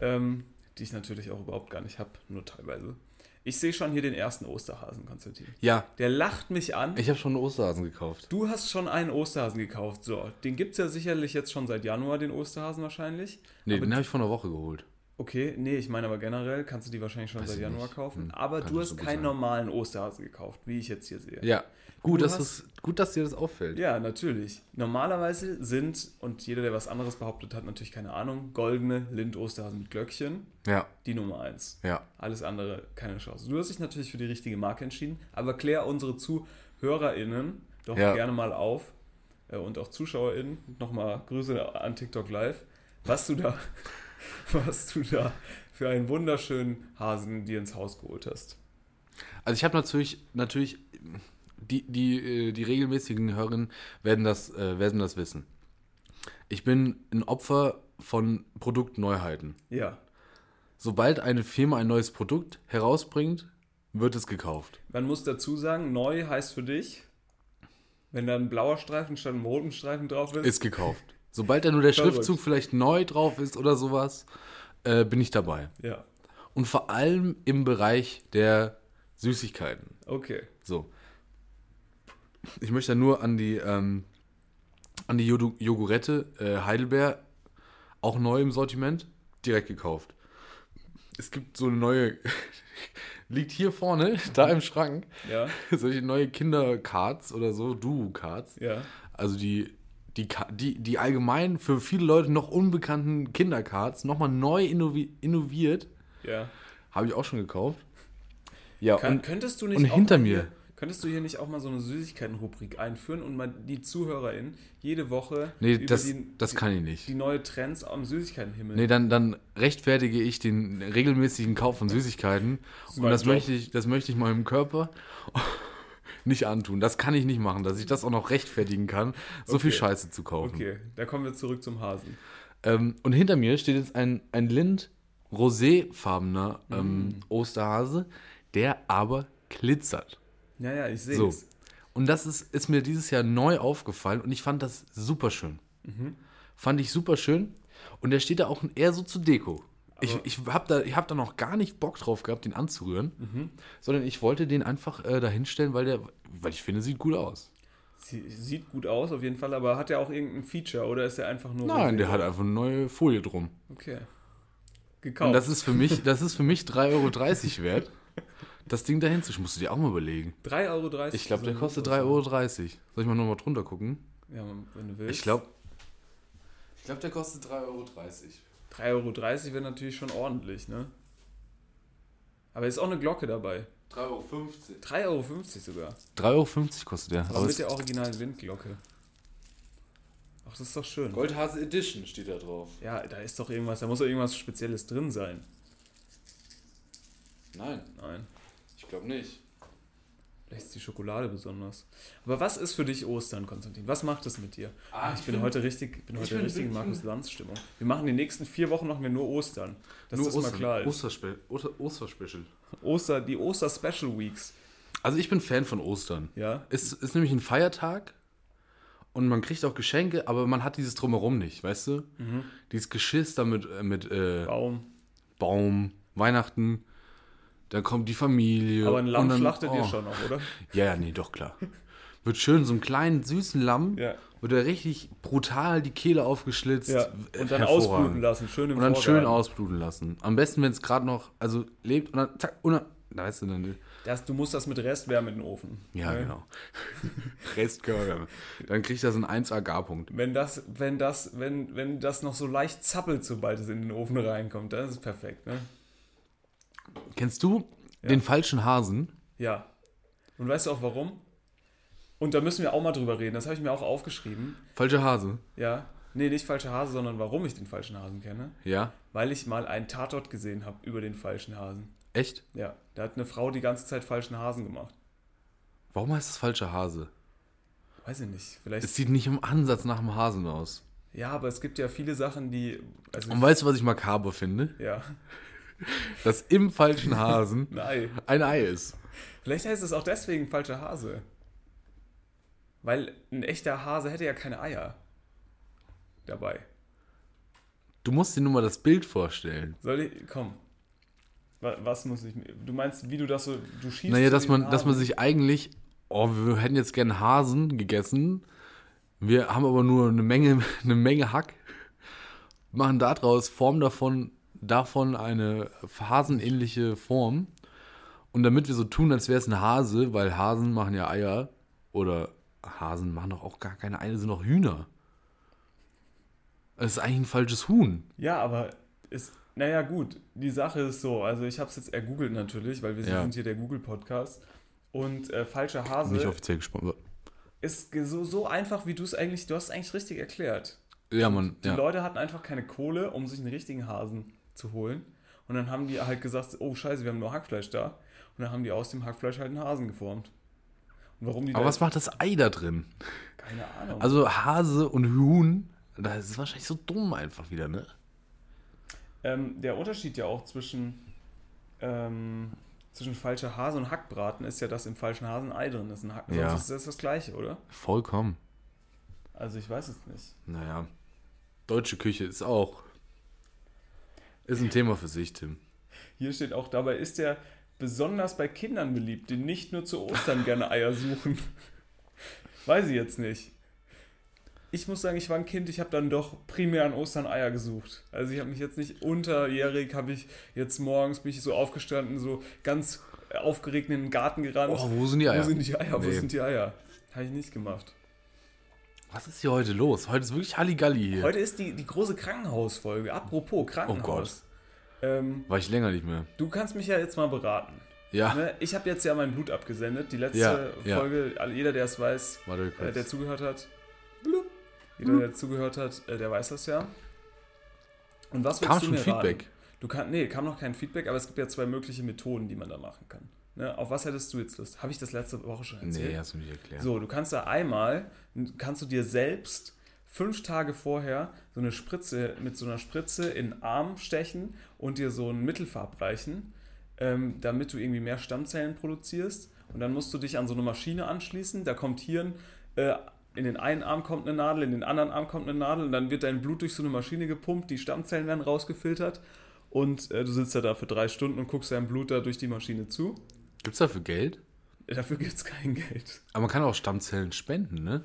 ähm, die ich natürlich auch überhaupt gar nicht habe, nur teilweise. Ich sehe schon hier den ersten Osterhasen, Konstantin. Ja, Der lacht mich an. ich habe schon einen Osterhasen gekauft. Du hast schon einen Osterhasen gekauft. So, den gibt es ja sicherlich jetzt schon seit Januar, den Osterhasen wahrscheinlich. Nee, Aber den habe ich vor einer Woche geholt. Okay, nee, ich meine aber generell kannst du die wahrscheinlich schon Weiß seit Januar nicht. kaufen. Hm, aber du hast keinen sein. normalen Osterhasen gekauft, wie ich jetzt hier sehe. Ja, gut, Du dass, hast- das, gut dass dir das auffällt. Ja, natürlich. Normalerweise sind, und jeder, der was anderes behauptet hat, natürlich keine Ahnung, goldene Lind-Osterhasen mit Glöckchen, Ja, die Nummer 1. ja. Alles andere keine Chance. Du hast dich natürlich für die richtige Marke entschieden, aber klär unsere ZuhörerInnen doch Ja. gerne mal auf äh, und auch ZuschauerInnen, nochmal Grüße an TikTok Live, was du da, [laughs] was du da für einen wunderschönen Hasen dir ins Haus geholt hast. Also ich habe natürlich, natürlich, die, die, äh, die regelmäßigen Hörerinnen werden das, äh, werden das wissen. Ich bin ein Opfer von Produktneuheiten. Ja. Sobald eine Firma ein neues Produkt herausbringt, wird es gekauft. Man muss dazu sagen, neu heißt für dich, wenn da ein blauer Streifen statt einem roten Streifen drauf ist, Ist gekauft. Sobald da nur der. Schriftzug vielleicht neu drauf ist oder sowas, äh, bin ich dabei. ja, Und vor allem im Bereich der Süßigkeiten. okay. So. Ich möchte da nur an die, ähm, an die Jogurette äh, Heidelbeer, auch neu im Sortiment, direkt gekauft. Es gibt so eine neue, [laughs] liegt hier vorne, [laughs] da im Schrank, Ja, [laughs] solche neue Kindercards oder so, Duo-Cards. ja. Also die, die, die, die allgemein für viele Leute noch unbekannten Kindercards nochmal neu innovi innoviert. Ja. Habe ich auch schon gekauft. Ja, Kann, und könntest du nicht und auch hinter mir. Hier, könntest du hier nicht auch mal so eine Süßigkeiten-Rubrik einführen und mal die ZuhörerInnen jede Woche nee, das, die, das kann ich nicht. die neue Trends am Süßigkeitenhimmel. Nee, dann, dann rechtfertige ich den regelmäßigen Kauf von Süßigkeiten. ist Und das möchte, ich, das möchte ich meinem Körper nicht antun. Das kann ich nicht machen, dass ich das auch noch rechtfertigen kann, so viel Okay. Scheiße zu kaufen. Okay, da kommen wir zurück zum Hasen. Ähm, und hinter mir steht jetzt ein, ein Lind roséfarbener ähm, Mm. Osterhase, der aber glitzert. Ja, ja, ich sehe So. es. Und das ist, ist mir dieses Jahr neu aufgefallen und ich fand das super schön. Mhm. Fand ich super schön. Und der steht da auch eher so zur Deko. Ich, ich habe da, ich hab da noch gar nicht Bock drauf gehabt, den anzurühren, Mhm. sondern ich wollte den einfach äh, da hinstellen, weil der, weil ich finde, sieht gut aus. Sie, sieht gut aus auf jeden Fall, aber hat er auch irgendein Feature oder ist er einfach nur. Nein, der hat einfach eine neue Folie drum. Okay. Gekauft. Und das ist für mich, das ist für mich 3,30 Euro wert. Das Ding dahin zu, musst du dir auch mal überlegen. 3,30 Euro. Ich glaube, der kostet ein 3,30 Euro. Soll ich mal nochmal drunter gucken? Ja, wenn du willst. Ich glaube, ich glaube, der kostet 3,30 Euro. 3,30 Euro wäre natürlich schon ordentlich, ne? Aber ist auch eine Glocke dabei. 3,50 Euro. 3,50 Euro sogar. 3,50 Euro kostet der. Aber Aber mit der originalen Windglocke. Ach, das ist doch schön. Goldhase Edition steht da drauf. Ja, da ist doch irgendwas, da muss doch irgendwas Spezielles drin sein. Nein, Nein, ich glaube nicht. Vielleicht ist die Schokolade besonders. Aber was ist für dich Ostern, Konstantin? Was macht es mit dir? Ah, ich, ich bin bin- heute richtig, bin heute bin- richtig in Markus Lanz Stimmung. Wir machen die nächsten vier Wochen machen wir nur Ostern. Dass Nur das Ostern, mal klar ist. Osterspe Oster Osterspecial. Oster, die Oster Special Weeks. Also ich bin Fan von Ostern. Ja. Es ist nämlich ein Feiertag und man kriegt auch Geschenke, aber man hat dieses Drumherum nicht, weißt du? Mhm. Dieses Geschiss da mit, äh, mit äh, Baum. Baum, Weihnachten, dann kommt die Familie. Aber ein Lamm dann- schlachtet ihr oh. schon noch, oder? [laughs] Ja, ja, nee, doch klar. Wird schön, so einen kleinen, süßen Lamm, Ja. wird er richtig brutal die Kehle aufgeschlitzt. Ja. Und dann ausbluten lassen, schön im Und dann Vorgarten. schön ausbluten lassen. Am besten, wenn es gerade noch, also lebt und dann zack, und dann, da weißt du dann, Das, du musst das mit Restwärme in den Ofen. ja, Ne? genau. [laughs] Restkörper. Dann kriegt das einen 1A Garpunkt. Wenn das, wenn das, wenn, wenn das noch so leicht zappelt, sobald es in den Ofen reinkommt, dann ist es perfekt, ne? Kennst du Ja. den falschen Hasen? Ja. Und weißt du auch warum? Und da müssen wir auch mal drüber reden. Das habe ich mir auch aufgeschrieben. Falscher Hase? Ja. Nee, nicht falscher Hase, sondern warum ich den falschen Hasen kenne. Ja. Weil ich mal einen Tatort gesehen habe über den falschen Hasen. Echt? Ja. Da hat eine Frau die ganze Zeit falschen Hasen gemacht. Warum heißt es falscher Hase? weiß ich nicht. Vielleicht. Es sieht nicht im Ansatz nach einem Hasen aus. ja, aber es gibt ja viele Sachen, die. Also, Und weißt du, was ich makaber finde? ja. [laughs] Dass im falschen Hasen Nein. ein Ei ist. Vielleicht heißt es auch deswegen falscher Hase. Weil ein echter Hase hätte ja keine Eier dabei. Du musst dir nur mal das Bild vorstellen. Soll ich. Komm. Wa- Was muss ich. Du meinst, wie du das so. Du schießt. Naja, dass man, dass man sich eigentlich, oh, wir hätten jetzt gern Hasen gegessen. Wir haben aber nur eine Menge, [laughs] eine Menge Hack. Machen daraus, formen davon, davon eine hasenähnliche Form. Und damit wir so tun, als wäre es ein Hase, weil Hasen machen ja Eier, oder Hasen machen doch auch gar keine Eier, sind doch Hühner. Es ist eigentlich ein falsches Huhn. Ja, aber ist. Naja, gut. Die Sache ist so. Also, ich habe es jetzt ergoogelt natürlich, weil wir Ja. sind hier der Google-Podcast. Und äh, falscher Hase Nicht offiziell gesponsert. ist so, so einfach, wie du es eigentlich. Du hast es eigentlich richtig erklärt. Ja, man. Die Ja. Leute hatten einfach keine Kohle, um sich einen richtigen Hasen zu holen. Und dann haben die halt gesagt, oh scheiße, wir haben nur Hackfleisch da. Und dann haben die aus dem Hackfleisch halt einen Hasen geformt. Und warum die Aber was macht das Ei da drin? Keine Ahnung. Also Hase und Huhn, das ist wahrscheinlich so dumm einfach wieder, ne? ähm, der Unterschied ja auch zwischen, ähm, zwischen falscher Hase und Hackbraten ist ja, dass im falschen Hasen Ei drin ist. Ein Hack Ja. Sonst ist das das gleiche, oder? Vollkommen. Also ich weiß es nicht. Naja, deutsche Küche ist auch. Ist ein Thema für sich, Tim. Hier steht auch, dabei ist er besonders bei Kindern beliebt, die nicht nur zu Ostern [laughs] gerne Eier suchen. Weiß ich jetzt nicht. Ich muss sagen, ich war ein Kind, ich habe dann doch primär an Ostern Eier gesucht. Also ich habe mich jetzt nicht unterjährig, habe ich jetzt morgens bin ich so aufgestanden, so ganz aufgeregt in den Garten gerannt. Oh, wo sind die Eier? Wo sind die Eier? Wo Nee. sind die Eier? Habe ich nicht gemacht. Was ist hier heute los? Heute ist wirklich Halligalli hier. Heute ist die, die große Krankenhausfolge. Apropos Krankenhaus. Ähm, War ich länger nicht mehr. du kannst mich ja jetzt mal beraten. Ja, Ne, ich habe jetzt ja mein Blut abgesendet. Die letzte Ja, ja. Folge, all- jeder, der es weiß, äh, der zugehört hat, blub, jeder, der zugehört hat, äh, der weiß das ja. Und was Kam willst du schon mir Feedback? Raten? Du kann, nee, kam noch kein Feedback, aber es gibt ja zwei mögliche Methoden, die man da machen kann. Ne, auf was hättest du jetzt Lust? Habe ich das letzte Woche schon erzählt? Nee, hast du nicht erklärt. So, du kannst da einmal, kannst du dir selbst fünf Tage vorher so eine Spritze, mit so einer Spritze in den Arm stechen und dir so ein Mittel verabreichen, ähm, damit du irgendwie mehr Stammzellen produzierst. Und dann musst du dich an so eine Maschine anschließen. Da kommt hier ein, äh, in den einen Arm kommt eine Nadel, in den anderen Arm kommt eine Nadel und dann wird dein Blut durch so eine Maschine gepumpt, die Stammzellen werden rausgefiltert und äh, du sitzt da, da für drei Stunden und guckst deinem Blut da durch die Maschine zu. Gibt's dafür Geld? Dafür gibt es kein Geld. Aber man kann auch Stammzellen spenden, ne?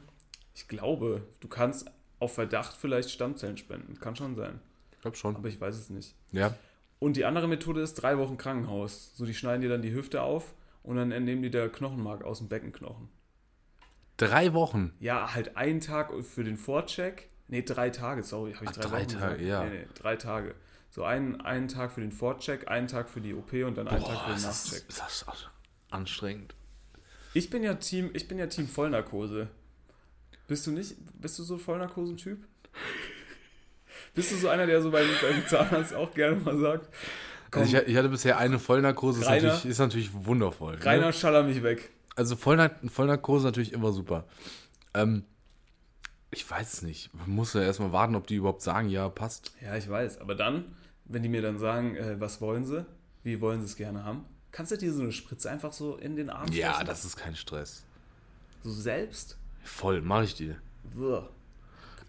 Ich glaube, du kannst auf Verdacht vielleicht Stammzellen spenden. Kann schon sein. Ich glaube schon. Aber ich weiß es nicht. Ja. Und die andere Methode ist drei Wochen Krankenhaus. So, die schneiden dir dann die Hüfte auf und dann entnehmen die der Knochenmark aus dem Beckenknochen. Drei Wochen. Ja, halt einen Tag für den Vorcheck. Nee, drei Tage, sorry, habe ich Ach, drei, drei Wochen Tage, ja. Nee, nee, drei Tage. So einen, einen Tag für den Vorcheck, einen Tag für die OP und dann einen Tag für Boah, den ist Nachcheck. das, ist das anstrengend. Ich bin ja Team, ich bin ja Team Vollnarkose. Bist du nicht, bist du so Vollnarkosen-Typ? Bist du so einer, der so beim, beim Zahnarzt auch gerne mal sagt, komm, Also ich, ich hatte bisher eine Vollnarkose, ist Rainer? natürlich, ist natürlich wundervoll. ne? Rainer, schaller mich weg. Also Vollnar Vollnarkose natürlich immer super. Ähm, ich weiß es nicht. Man muss ja erstmal warten, ob die überhaupt sagen, ja, passt. Ja, ich weiß, aber dann, wenn die mir dann sagen, äh, was wollen sie, wie wollen sie es gerne haben, kannst du dir so eine Spritze einfach so in den Arm Ja, stechen? das ist kein Stress. So selbst? Voll, mache ich dir. Uah.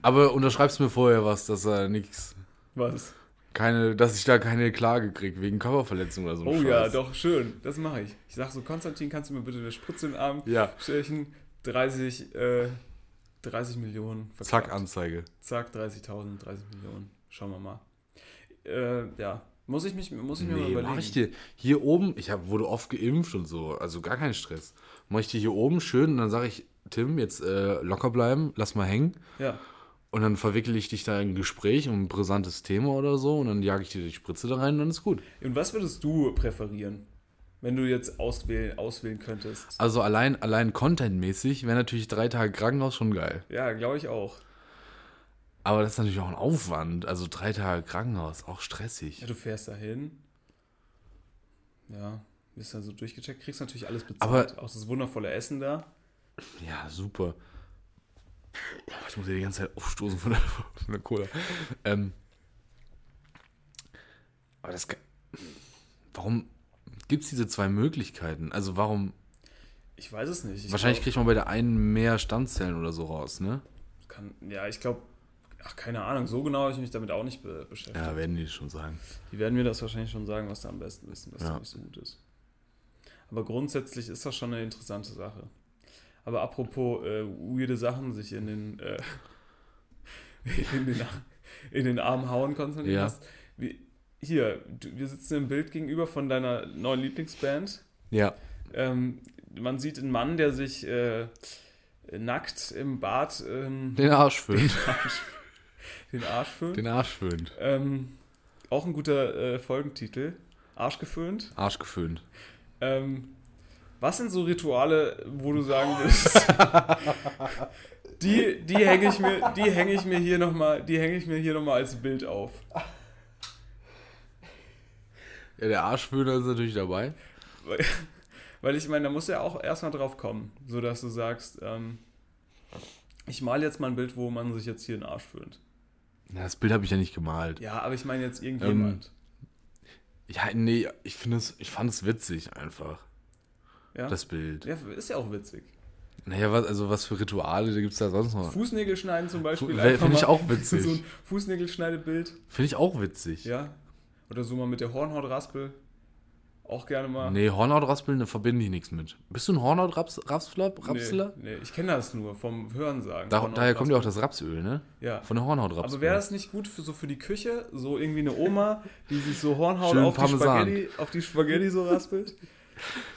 Aber unterschreibst mir vorher was, dass er nichts, Was? keine, dass ich da keine Klage kriege wegen Körperverletzung oder so. Oh ja, Scheiß. doch, schön. Das mache ich. Ich sag so, Konstantin, kannst du mir bitte eine Spritze in den Arm Ja. stechen? 30, äh, 30 Millionen. Zack, verklagt. Anzeige. Zack, 30.000, 30 Millionen. Schauen wir mal. Äh, ja. Muss ich, mich, muss ich mir mal Nee, überlegen. mach ich dir. Hier oben, ich hab, wurde oft geimpft und so, also gar kein Stress. Mach ich dir hier oben schön und dann sage ich, Tim, jetzt äh, locker bleiben, lass mal hängen. Ja. Und dann verwickel ich dich da in ein Gespräch um ein brisantes Thema oder so und dann jage ich dir die Spritze da rein und dann ist gut. Und was würdest du präferieren, wenn du jetzt auswählen, auswählen könntest? Also allein, allein contentmäßig wäre natürlich drei Tage Krankenhaus schon geil. Ja, glaube ich auch. Aber das ist natürlich auch ein Aufwand. Also drei Tage Krankenhaus, auch stressig. Ja, du fährst dahin. Ja, bist dann so durchgecheckt, kriegst natürlich alles bezahlt. Aber- auch das wundervolle Essen da. Ja, super. Ich muss ja die ganze Zeit aufstoßen von der, von der Cola. Ähm, aber das Warum gibt es diese zwei Möglichkeiten? Also warum. Ich weiß es nicht. Ich wahrscheinlich glaub, kriegt man bei der einen mehr Stammzellen oder so raus, ne? kann, Ja, ich glaube, ach, keine Ahnung, so genau habe ich mich damit auch nicht be beschäftigt. Ja, werden die schon sagen. Die werden mir das wahrscheinlich schon sagen, was da am besten ist und was Ja. da nicht so gut ist. Aber grundsätzlich ist das schon eine interessante Sache. Aber apropos äh, weirde Sachen, sich in den, äh, [laughs] in den, in den Arm hauen, Konstantin. Ja. Wie, hier, du, wir sitzen im Bild gegenüber von deiner neuen Lieblingsband. Ja. Ähm, man sieht einen Mann, der sich äh, nackt im Bad ähm, Den Arsch föhnt. Arsch, den Arsch föhnt. Den Arsch föhnt. Ähm, auch ein guter äh, Folgentitel. Arsch geföhnt. Arsch geföhnt. Ähm, was sind so Rituale, wo du sagen [laughs] würdest, die, die hänge ich mir, die hänge ich mir hier nochmal, die hänge ich mir hier noch mal als Bild auf. Ja, der Arschföhner ist natürlich dabei. Weil, weil ich meine, da musst du ja auch erstmal drauf kommen, so dass du sagst, ähm, ich male jetzt mal ein Bild, wo man sich jetzt hier den Arsch föhnt. Ja, das Bild habe ich ja nicht gemalt. Ja, aber ich meine jetzt irgendjemand. Ja, nee, ich finde es, ich fand es witzig einfach, ja? das Bild. ja, ist ja auch witzig. Naja, was, also was für Rituale gibt es da sonst noch? Fußnägel schneiden zum Beispiel. Finde ich auch [laughs] witzig. So ein Fußnägelschneidebild. Finde ich auch witzig. Ja. Oder so mal mit der Hornhautraspel. Auch gerne mal. Nee, Hornhautraspeln, da verbinde ich nichts mit. Bist du ein Hornhautrapsler? Rapsler? Nee, nee, ich kenne das nur vom Hörensagen. Da, daher kommt ja auch das Rapsöl, ne? Ja. Von der Hornhautraspel. Aber wäre das nicht gut für, so für die Küche? So irgendwie eine Oma, die sich so Hornhaut auf die. Spaghetti, auf die Spaghetti so raspelt?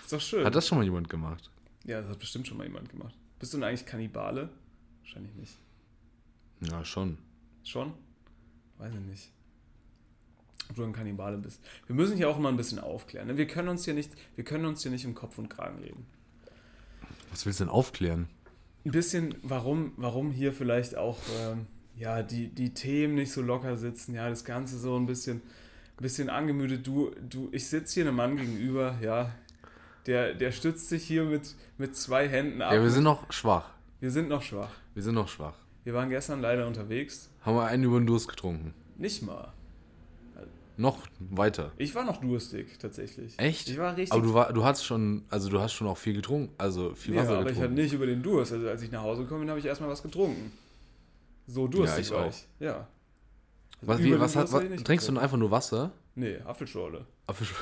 Ist doch schön. Hat das schon mal jemand gemacht? ja, das hat bestimmt schon mal jemand gemacht. Bist du denn eigentlich Kannibale? Wahrscheinlich nicht. Ja, schon. Schon? Weiß ich nicht. Ob du ein Kannibale bist. Wir müssen hier auch mal ein bisschen aufklären. ne? Wir können uns hier nicht, wir können uns hier nicht um Kopf und Kragen reden. Was willst du denn aufklären? Ein bisschen, warum, warum hier vielleicht auch ähm, ja, die, die Themen nicht so locker sitzen, ja, das Ganze so ein bisschen, ein bisschen angemüdet. Du, du, ich sitze hier einem Mann gegenüber, ja, der, der stützt sich hier mit, mit zwei Händen ab. Ja, wir sind noch schwach. wir sind noch schwach. Wir sind noch schwach. Wir waren gestern leider unterwegs. Haben wir einen über den Durst getrunken. Nicht mal. Noch weiter. Ich war noch durstig, tatsächlich. Echt? Ich war richtig Aber du, war, du hast schon, also du hast schon auch viel getrunken. Also viel Ja, Wasser aber ich hatte getrunken. nicht über den Durst. Also als ich nach Hause gekommen bin, habe ich erstmal was getrunken. So durstig ich war auch. ich. Ja. Also was, über wie, was, hat, was, trinkst du getrunken. denn einfach nur Wasser? Nee, Apfelschorle. Apfelsch-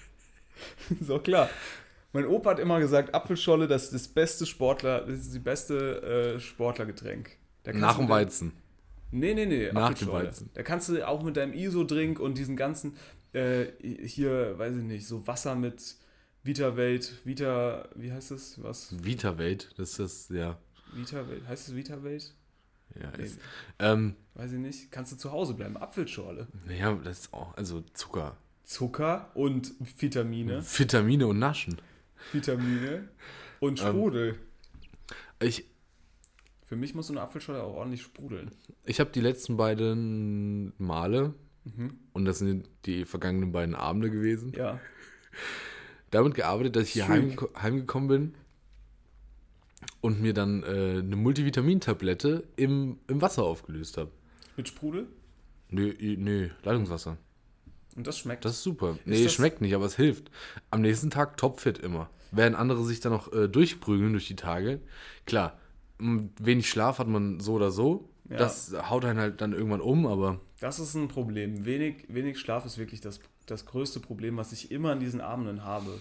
[laughs] so klar. Mein Opa hat immer gesagt, Apfelschorle, das ist das beste Sportler, das ist die beste äh, Sportlergetränk. Nach du dem- Weizen. Nee, nee, nee, Nach dem. Weizen. Da kannst du auch mit deinem ISO-Drink und diesen ganzen, äh, hier, weiß ich nicht, so Wasser mit Vita-Welt, Vita, wie heißt es? Was? Vitawelt, das ist, ja. Vita-Welt, heißt es Vita-Welt? ja Nee, ist, ähm, weiß ich nicht. Kannst du zu Hause bleiben? Apfelschorle. naja, das ist auch, also Zucker. Zucker und Vitamine. Vitamine und Naschen. Vitamine und Ähm, Sprudel. Ich, Für mich muss so eine Apfelschorle auch ordentlich sprudeln. ich habe die letzten beiden Male, Mhm. und das sind die vergangenen beiden Abende gewesen, Ja. [laughs] damit gearbeitet, dass ich hier heim, heimgekommen bin und mir dann äh, eine Multivitamintablette im, im Wasser aufgelöst habe. Mit Sprudel? Nö, nö, Leitungswasser. Und das schmeckt. Das ist super. Nee, das- schmeckt nicht, aber es hilft. Am nächsten Tag topfit immer. Während andere sich dann noch äh, durchprügeln durch die Tage. Klar, wenig Schlaf hat man so oder so. Ja. Das haut einen halt dann irgendwann um, aber Das ist ein Problem. Wenig, wenig Schlaf ist wirklich das, das größte Problem, was ich immer an diesen Abenden habe.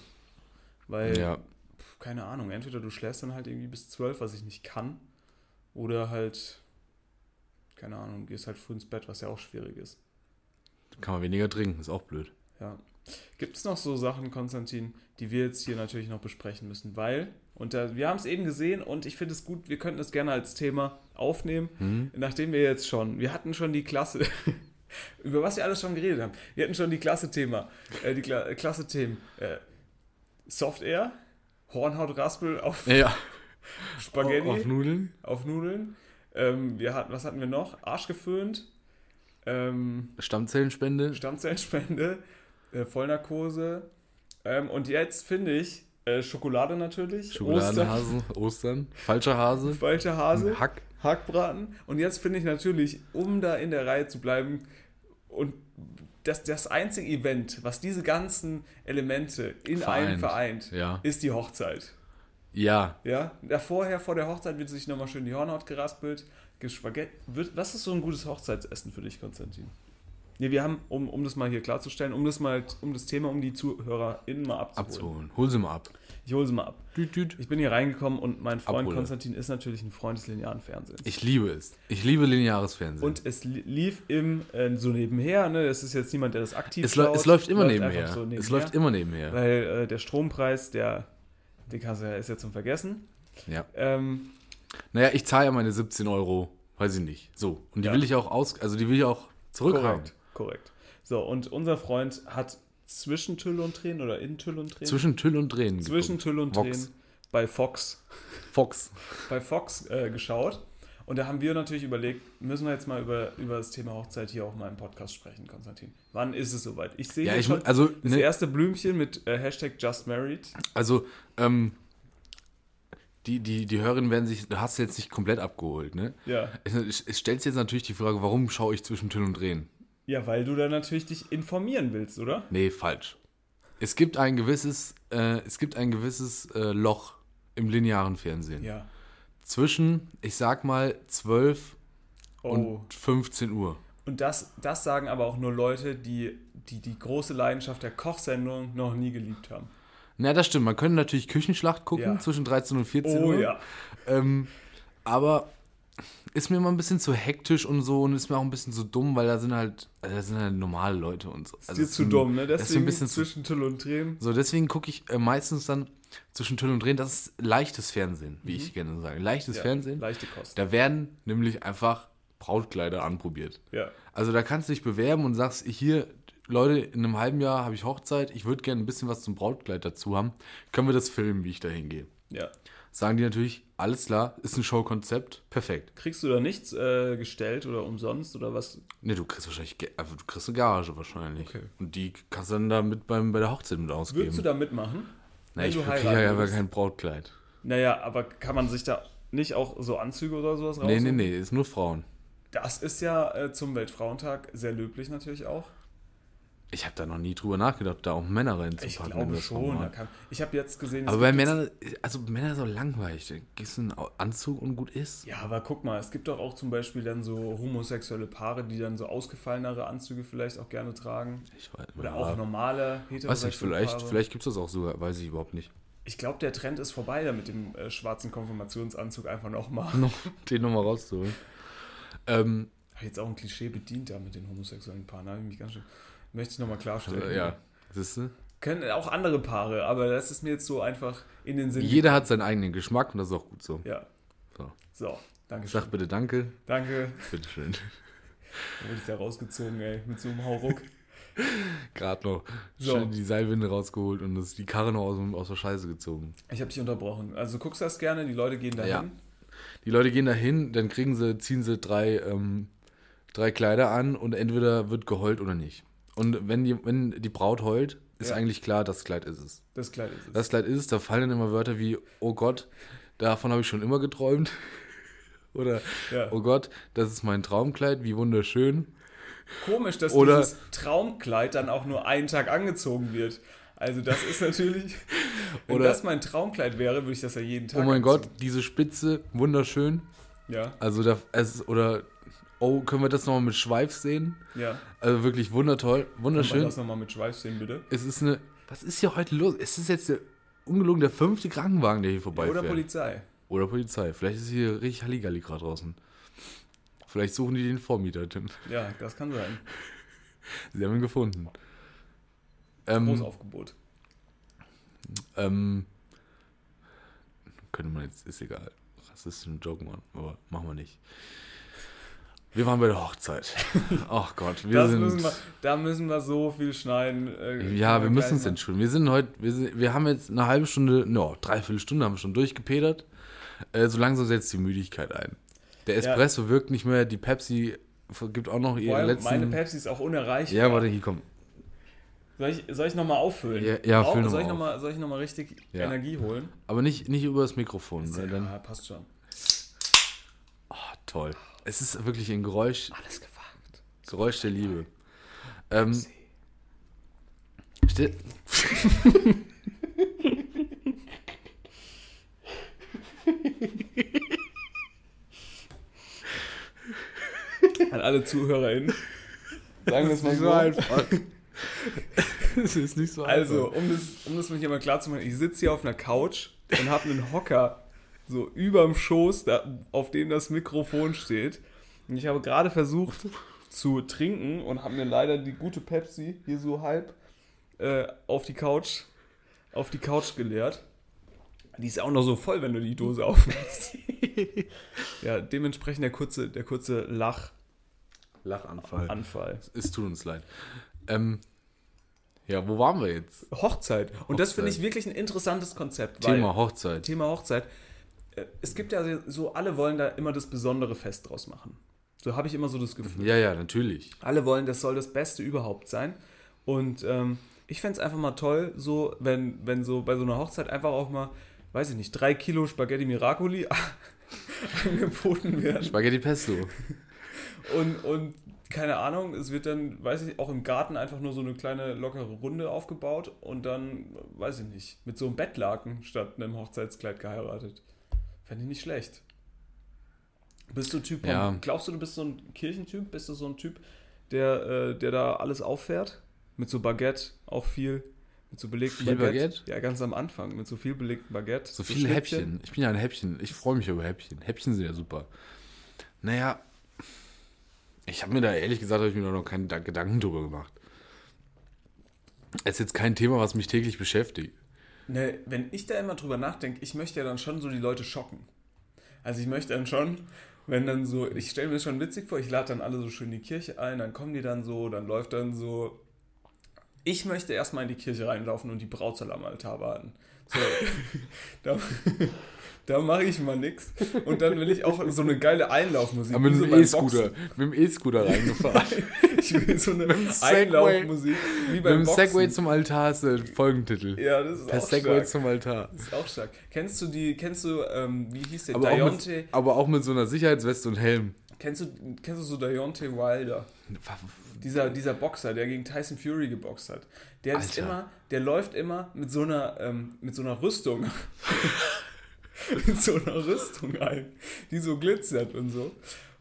Weil, ja. pf, keine Ahnung, entweder du schläfst dann halt irgendwie bis zwölf, was ich nicht kann, oder halt, keine Ahnung, gehst halt früh ins Bett, was ja auch schwierig ist. Kann man weniger trinken, ist auch blöd. Ja. Gibt es noch so Sachen, Konstantin, die wir jetzt hier natürlich noch besprechen müssen? Weil, und da, wir haben es eben gesehen und ich finde es gut, wir könnten es gerne als Thema aufnehmen, Hm? nachdem wir jetzt schon, wir hatten schon die Klasse, [laughs] über was wir alles schon geredet haben. Wir hatten schon die Klasse-Thema, äh, die Kla Klasse-Themen. Äh, Soft Air, Hornhautraspel auf Ja, [laughs] Spaghetti, auf auf, Nudeln. Nudeln. Ähm, wir hatten, was hatten wir noch? Arsch geföhnt. Ähm, Stammzellenspende. Stammzellenspende, äh, Vollnarkose. Ähm, und jetzt finde ich, Äh, Schokolade natürlich. Schokoladenhase, [laughs] Ostern, falscher Hase, Falscher Hase. Hack. Hackbraten. Und jetzt finde ich natürlich, um da in der Reihe zu bleiben und das, das einzige Event, was diese ganzen Elemente in einem Vereint. vereint, Ja. ist die Hochzeit. Ja, Ja, da vorher, vor der Hochzeit wird sich nochmal schön die Hornhaut geraspelt, Spaghetti. Was ist so ein gutes Hochzeitsessen für dich, Konstantin? Nee, wir haben, um, um das mal hier klarzustellen, um das mal, um das Thema, um die ZuhörerInnen mal abzuholen. abzuholen. Hol sie mal ab. Ich hole sie mal ab. Düt, düt. Ich bin hier reingekommen und mein Freund Abhole. Konstantin ist natürlich ein Freund des linearen Fernsehens. Ich liebe es. Ich liebe lineares Fernsehen. Und es li- lief im äh, so nebenher, ne? Es ist jetzt niemand, der das aktiv es, schaut. es läuft immer einfach nebenher. so Es läuft immer nebenher. Weil äh, der Strompreis, der, den kannst du ja, ist ja zum Vergessen. Ja. Ähm, Naja, ich zahle ja meine 17 Euro, weiß ich nicht. So. Und die Ja. will ich auch aus, also die will ich auch zurückhaben. korrekt, korrekt. So, und unser Freund hat zwischen Tüll und Tränen oder in Tüll und Tränen? Zwischen Tüll und Tränen. zwischen geguckt. Tüll und Vox. Tränen bei Fox, Fox. bei Fox äh, geschaut. Und da haben wir natürlich überlegt, müssen wir jetzt mal über, über das Thema Hochzeit hier auch mal im Podcast sprechen, Konstantin. Wann ist es soweit? Ich sehe Ja, ich, schon also, das ne, erste Blümchen mit äh, Hashtag JustMarried. also, ähm, die, die, die Hörerinnen werden sich, du hast jetzt nicht komplett abgeholt, ne? Ja. Es, es stellt sich jetzt natürlich die Frage, warum schaue ich zwischen Tüll und Tränen? Ja, weil du da natürlich dich informieren willst, oder? Nee, falsch. Es gibt ein gewisses, äh, es gibt ein gewisses äh, Loch im linearen Fernsehen. Ja. Zwischen, ich sag mal, 12 Oh. und 15 Uhr. Und das, das sagen aber auch nur Leute, die, die die große Leidenschaft der Kochsendung noch nie geliebt haben. Na, das stimmt. Man könnte natürlich Küchenschlacht gucken Ja. zwischen 13 und 14 Oh Uhr. ja. Ähm, aber ist mir immer ein bisschen zu hektisch und so und ist mir auch ein bisschen zu dumm, weil da sind halt, also da sind halt normale Leute und so. Ist Also dir zu dumm, ne? das ist Deswegen ein bisschen zwischen Tüll und Tränen. so, deswegen gucke ich äh, meistens dann zwischen Tüll und Drehen. Das ist leichtes Fernsehen, wie ich gerne sage. Leichtes Mhm. Ja, Fernsehen. Leichte Kost. Da werden nämlich einfach Brautkleider anprobiert. Ja. Also da kannst du dich bewerben und sagst, hier, Leute, in einem halben Jahr habe ich Hochzeit, ich würde gerne ein bisschen was zum Brautkleid dazu haben. Können wir das filmen, wie ich da hingehe? Ja. Sagen die natürlich, alles klar, ist ein Showkonzept, perfekt. Kriegst du da nichts äh, gestellt oder umsonst oder was? Ne, du kriegst wahrscheinlich, also du kriegst eine Gage wahrscheinlich. Okay. Und die kannst du dann da mit beim, bei der Hochzeit mit ausgeben. Würdest du da mitmachen? Na, ich kriege ja aber kein Brautkleid. Naja, aber kann man sich da nicht auch so Anzüge oder sowas Nee, raussuchen? nee, nee, ist nur Frauen. Das ist ja äh, zum Weltfrauentag sehr löblich natürlich auch. Ich habe da noch nie drüber nachgedacht, da auch Männer Ich reinzupacken. in glaube schon. Da kann, ich habe jetzt gesehen, es Aber bei Männern, also Männer so langweilig. Da gehst du in einen Anzug und gut ist. Ja, aber guck mal, es gibt doch auch zum Beispiel dann so homosexuelle Paare, die dann so ausgefallenere Anzüge vielleicht auch gerne tragen. Ich weiß, Oder ja. auch normale Weiß nicht, heterosexuelle vielleicht, Paare. vielleicht gibt es das auch sogar, weiß ich überhaupt nicht. Ich glaube, der Trend ist vorbei, da mit dem äh, schwarzen Konfirmationsanzug einfach nochmal. [laughs] Noch, den nochmal rauszuholen. Ähm, Habe jetzt auch ein Klischee bedient da mit den homosexuellen Paaren. Da habe ich mich ganz schön. Möchte ich nochmal klarstellen. also, ja, siehst du? Können auch andere Paare, aber das ist mir jetzt so einfach in den Sinn. Jeder hat seinen eigenen Geschmack und das ist auch gut so. Ja. So. So, danke Sag bitte Danke. Danke. Bitteschön. Da wurde ich da rausgezogen, ey, mit so einem Hauruck. Gerade noch So. schön die Seilwinde rausgeholt und das, die Karre noch aus, aus der Scheiße gezogen. Ich habe dich unterbrochen. Also du guckst das gerne, die Leute gehen dahin. Ja. Die Leute gehen da hin, dann kriegen sie, ziehen sie drei, ähm, drei Kleider an und entweder wird geheult oder nicht. Und wenn die, wenn die Braut heult, ist Ja. eigentlich klar, das Kleid ist es. Das Kleid ist es. Das Kleid ist es, da fallen dann immer Wörter wie, oh Gott, davon habe ich schon immer geträumt. [laughs] Oder, Ja. oh Gott, das ist mein Traumkleid, wie wunderschön. Komisch, dass Oder- dieses Traumkleid dann auch nur einen Tag angezogen wird. Also das ist natürlich, [laughs] wenn Oder- das mein Traumkleid wäre, würde ich das ja jeden Tag Oh mein anziehen. Gott, diese Spitze, wunderschön. Ja, Also, da, es, oder, oh, können wir das nochmal mit Schweif sehen? ja. Also wirklich wundertoll, Kann man wunderschön. das nochmal mit Schweif sehen, bitte? Es ist eine, was ist hier heute los? Es ist jetzt der, ungelogen der fünfte Krankenwagen, der hier Oder vorbeifährt. Polizei. Oder Polizei. Vielleicht ist hier richtig Halligalli gerade draußen. Vielleicht suchen die den Vormieter, Tim. Ja, das kann sein. Sie haben ihn gefunden. Ähm, Großaufgebot. ähm, könnte man jetzt, ist egal. Rassistischen Joke machen, aber machen wir nicht. Wir waren bei der Hochzeit. [laughs] Ach Gott, wir Das sind. müssen wir, da müssen wir so viel schneiden. äh, ja, wir müssen uns entschuldigen. Wir sind heute, wir, sind, wir haben jetzt eine halbe Stunde, no, dreiviertel Stunde haben wir schon durchgepedert. Äh, so langsam setzt die Müdigkeit ein. Der Espresso wirkt nicht mehr, die Pepsi gibt auch noch ihre letzten. Meine Pepsi ist auch unerreichbar. ja, warte, hier kommt. Soll ich, soll ich nochmal auffüllen? Ja, ja, Au- füll noch soll, ich noch mal, soll ich nochmal richtig Ja. Energie holen? Aber nicht, nicht über das Mikrofon, weil dann. ja, passt schon. Toll. Es ist wirklich ein Geräusch, Alles gewagt. Geräusch der Liebe. Ähm, stell, An alle ZuhörerInnen. Sagen wir es mal so. einfach. [laughs] Es ist nicht so Also, um das, um das hier mal klar zu machen, ich sitze hier auf einer Couch und habe einen Hocker so überm Schoß, da, auf dem das Mikrofon steht. Und ich habe gerade versucht zu trinken und habe mir leider die gute Pepsi hier so halb äh, auf die Couch auf die Couch geleert. Die ist auch noch so voll, wenn du die Dose aufmachst. [laughs] ja, dementsprechend der kurze, der kurze Lachanfall. Lachanfall. Es tut uns leid. Ähm, ja, wo waren wir jetzt? Hochzeit. Und das finde ich Hochzeit. wirklich ein interessantes Konzept. Thema Hochzeit. Thema Hochzeit. Äh, Es gibt ja so, alle wollen da immer das besondere Fest draus machen. So habe ich immer so das Gefühl. Ja, ja, natürlich. Alle wollen, das soll das Beste überhaupt sein. Und ähm, ich fände es einfach mal toll, so, wenn, wenn so bei so einer Hochzeit einfach auch mal, weiß ich nicht, drei Kilo Spaghetti Miracoli [laughs] angeboten werden. Spaghetti Pesto. Und, und keine Ahnung, es wird dann, weiß ich, auch im Garten einfach nur so eine kleine lockere Runde aufgebaut und dann, weiß ich nicht, mit so einem Bettlaken statt einem Hochzeitskleid geheiratet. Fände ich nicht schlecht. Bist du Typ, von- Ja. glaubst du, du bist so ein Kirchentyp? Bist du so ein Typ, der, äh, der da alles auffährt? Mit so Baguette auch viel, mit so belegtem Viel Baguette? Ja, ganz am Anfang, mit so viel belegtem Baguette. So viele Schnittchen. Häppchen. Ich bin ja ein Häppchen. Ich freue mich über Häppchen. Häppchen sind ja super. Naja, ich habe mir da ehrlich gesagt, habe ich mir noch keinen Da- Gedanken drüber gemacht. Es ist jetzt kein Thema, was mich täglich beschäftigt. Ne, wenn ich da immer drüber nachdenke, ich möchte ja dann schon so die Leute schocken. Also ich möchte dann schon, wenn dann so, ich stelle mir das schon witzig vor, ich lade dann alle so schön in die Kirche ein, dann kommen die dann so, dann läuft dann so. Ich möchte erstmal in die Kirche reinlaufen und die Braut soll am Altar warten. So, [laughs] da da mache ich mal nix. Und dann will ich auch so eine geile Einlaufmusik. Aber mit dem E-Scooter, mit dem E-Scooter [laughs] reingefahren. Ich will so eine dem. Einlaufmusik. Wie mit beim dem Boxen. Segway zum Altar ist der Folgentitel. Ja, das ist Per auch Segway stark. zum Altar. Das ist auch stark. Kennst du die, kennst du, ähm, wie hieß der? Aber auch, Deontay. mit, aber auch mit so einer Sicherheitsweste und Helm. Kennst du, kennst du so Deontay Wilder? Dieser, dieser Boxer, der gegen Tyson Fury geboxt hat. Der ist immer, der läuft immer mit so einer, ähm, mit so einer Rüstung. [laughs] mit so einer Rüstung ein, die so glitzert und so.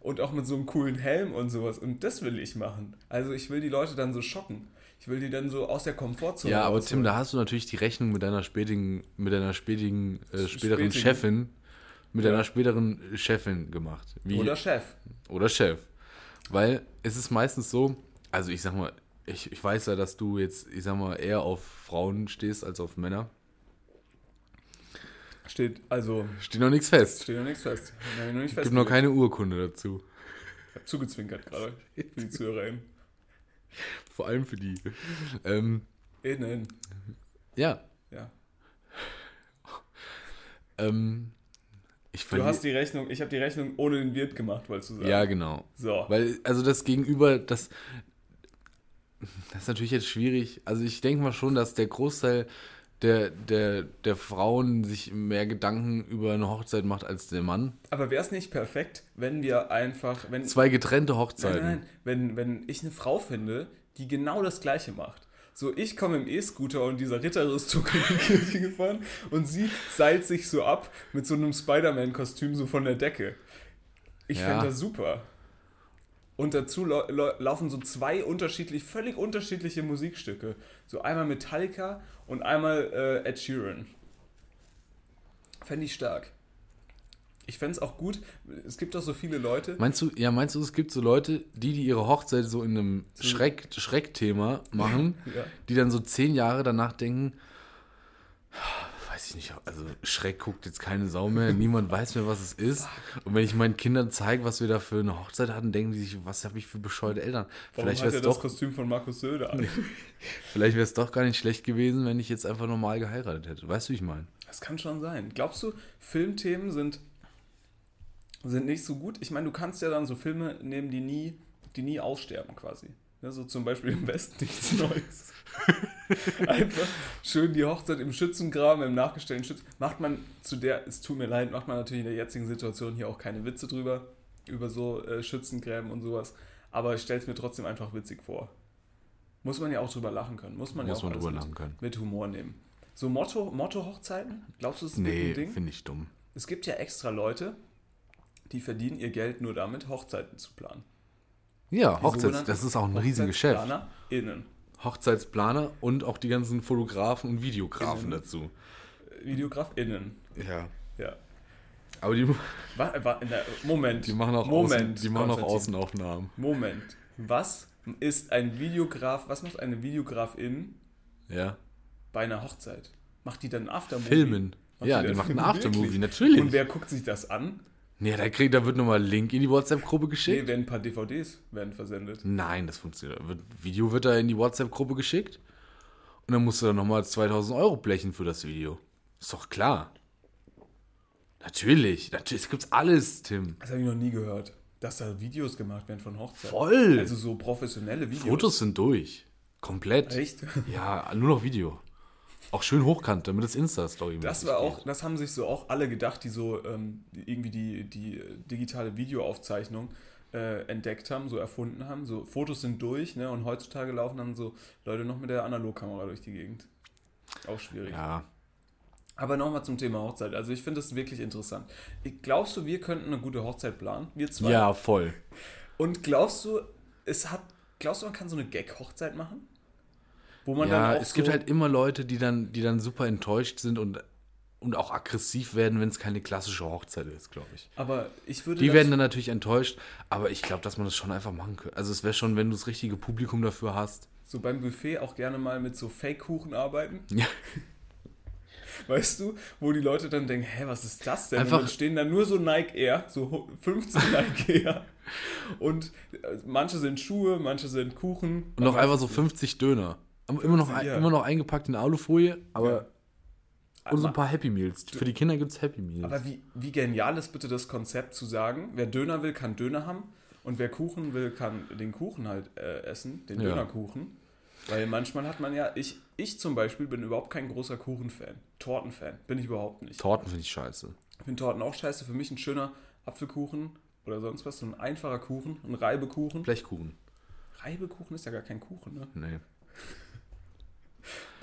Und auch mit so einem coolen Helm und sowas. Und das will ich machen. Also ich will die Leute dann so schocken. Ich will die dann so aus der Komfortzone Ja, aber. Tim, da hast du natürlich die Rechnung mit deiner spätigen, mit deiner spätigen, äh, späteren Spätigen. Chefin, mit Ja. deiner späteren Chefin gemacht. Wie, Oder Chef. oder Chef. Weil es ist meistens so, also ich sag mal, ich, ich weiß ja, dass du jetzt, ich sag mal, eher auf Frauen stehst als auf Männer. Steht, also, Steht noch nichts fest. steht noch nichts fest. Noch nicht Gibt noch keine Urkunde dazu. Ich hab zugezwinkert gerade. Für die ZuhörerInnen. Vor allem für die. Ähm, Innen. ja, Ja. ähm, ich Du hast die Rechnung, ich habe die Rechnung ohne den Wirt gemacht, wolltest du sagen. Ja, genau. So. Weil, also das Gegenüber, das, das ist natürlich jetzt schwierig. Also ich denke mal schon, dass der Großteil der, der, der Frauen sich mehr Gedanken über eine Hochzeit macht als der Mann. Aber wäre es nicht perfekt, wenn wir einfach, wenn, Zwei getrennte nein, Hochzeiten. nein, wenn, wenn ich eine Frau finde, die genau das Gleiche macht. So, ich komme im E-Scooter und dieser Ritterrüstung in die Kirche [laughs] gefahren und sie seilt sich so ab mit so einem Spider-Man-Kostüm so von der Decke. Ich Ja. fände das super. Und dazu lau lau laufen so zwei unterschiedlich, völlig unterschiedliche Musikstücke. So einmal Metallica und einmal äh, Ed Sheeran. Fände ich stark. Ich fände es auch gut. Es gibt doch so viele Leute. Meinst du, ja, meinst du, es gibt so Leute, die, die ihre Hochzeit so in einem Schreck, Schreckthema machen, [laughs] Ja. die dann so zehn Jahre danach denken, nicht, also Schreck guckt jetzt keine Sau mehr, niemand weiß mehr, was es ist. Und wenn ich meinen Kindern zeige, was wir da für eine Hochzeit hatten, denken die sich, was habe ich für bescheuerte Eltern? Warum Vielleicht hat wäre er es das doch, Kostüm von Markus Söder an? vielleicht wäre es doch gar nicht schlecht gewesen, wenn ich jetzt einfach normal geheiratet hätte. Weißt du, wie ich meine? Das kann schon sein. Glaubst du, Filmthemen sind, sind nicht so gut? Ich meine, du kannst ja dann so Filme nehmen, die nie, die nie aussterben quasi. Ne, so zum Beispiel im Westen nichts Neues. [laughs] Einfach schön die Hochzeit im Schützengraben, im nachgestellten Schützen. Macht man zu der, es tut mir leid, macht man natürlich in der jetzigen Situation hier auch keine Witze drüber, über so äh, Schützengräben und sowas. Aber ich stelle es mir trotzdem einfach witzig vor. Muss man ja auch drüber lachen können. Muss man Muss ja auch man drüber mit, lachen können. mit Humor nehmen. So Motto, Motto-Hochzeiten? Glaubst du, das ist Nee, ein Ding? finde ich dumm. Es gibt ja extra Leute, die verdienen ihr Geld nur damit, Hochzeiten zu planen. Ja, Hochzeits, das ist auch ein Riesengeschäft. HochzeitsplanerInnen. Hochzeitsplaner und auch die ganzen Fotografen und Videografen Innen. dazu. VideografInnen. Ja. Ja. Aber die, Wa- wa- na, Moment. die machen auch, Moment, Außen, die machen auch. Außenaufnahmen. Moment. Was ist ein Videograf, was macht eine Videografin Ja. bei einer Hochzeit? Macht die dann ein Aftermovie? Filmen. Macht ja, die die das? machen ein [laughs] Wirklich? Aftermovie, natürlich. Und wer guckt sich das an? Ja, da, kriegt, da wird nochmal ein Link in die WhatsApp-Gruppe geschickt. Nee, werden ein paar DVDs werden versendet. Nein, das funktioniert. Video wird da in die WhatsApp-Gruppe geschickt. Und dann musst du dann nochmal 2000 Euro blechen für das Video. Ist doch klar. Natürlich. Natürlich. Es gibt's alles, Tim. Das habe ich noch nie gehört, dass da Videos gemacht werden von Hochzeiten. Voll. Also so professionelle Videos. Fotos sind durch. Komplett. Echt? Ja, nur noch Video. Auch schön hochkant, damit es Insta-Story Das war auch, das haben sich so auch alle gedacht, die so ähm, irgendwie die, die digitale Videoaufzeichnung äh, entdeckt haben, so erfunden haben. So Fotos sind durch, ne? Und heutzutage laufen dann so Leute noch mit der Analogkamera durch die Gegend. Auch schwierig. Ja, Aber nochmal zum Thema Hochzeit. Also ich finde das wirklich interessant. Glaubst du, wir könnten eine gute Hochzeit planen? Wir zwei? ja, voll. Und glaubst du, es hat, glaubst du, man kann so eine Gag-Hochzeit machen? Wo man Ja, dann auch es so, gibt halt immer Leute, die dann, die dann super enttäuscht sind und, und auch aggressiv werden, wenn es keine klassische Hochzeit ist, glaube ich. Aber ich würde Die werden dann natürlich enttäuscht, aber ich glaube, dass man das schon einfach machen könnte. Also es wäre schon, wenn du das richtige Publikum dafür hast. so beim Buffet auch gerne mal mit so Fake-Kuchen arbeiten. Ja. [laughs] Weißt du, wo die Leute dann denken, hä, was ist das denn? Einfach- und dann stehen da nur so Nike Air, so 15 [laughs] Nike Air. Und äh, manche sind Schuhe, manche sind Kuchen. Und noch einfach so 50 Döner. Immer noch, ein- Ja. immer noch eingepackt in Alufolie, aber Ja. und so ein paar Happy Meals. Für die Kinder gibt es Happy Meals. Aber wie, wie genial ist bitte das Konzept zu sagen, wer Döner will, kann Döner haben und wer Kuchen will, kann den Kuchen halt äh, essen, den Ja. Dönerkuchen. Weil manchmal hat man ja, ich, ich zum Beispiel bin überhaupt kein großer Kuchenfan, Tortenfan, bin ich überhaupt nicht. Torten finde ich scheiße. Ich finde Torten auch scheiße, für mich ein schöner Apfelkuchen oder sonst was, so ein einfacher Kuchen, ein Reibekuchen. Blechkuchen. Reibekuchen ist ja gar kein Kuchen, ne? Nee.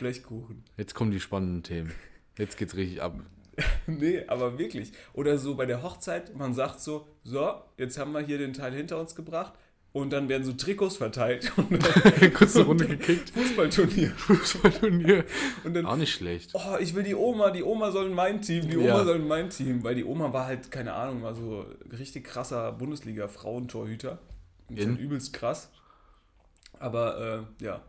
Blechkuchen. Jetzt kommen die spannenden Themen. Jetzt geht's richtig ab. [laughs] Nee, aber wirklich. Oder so bei der Hochzeit, man sagt so, so, jetzt haben wir hier den Teil hinter uns gebracht und dann werden so Trikots verteilt [laughs] und dann [laughs] Kurze Runde gekickt. Fußballturnier. Fußballturnier. Und dann, Auch nicht schlecht. oh, ich will die Oma, die Oma soll in mein Team, die Oma Ja. soll in mein Team, weil die Oma war halt, keine Ahnung, war so richtig krasser Bundesliga-Frauentorhüter. Und ist halt übelst krass. Aber äh, ja,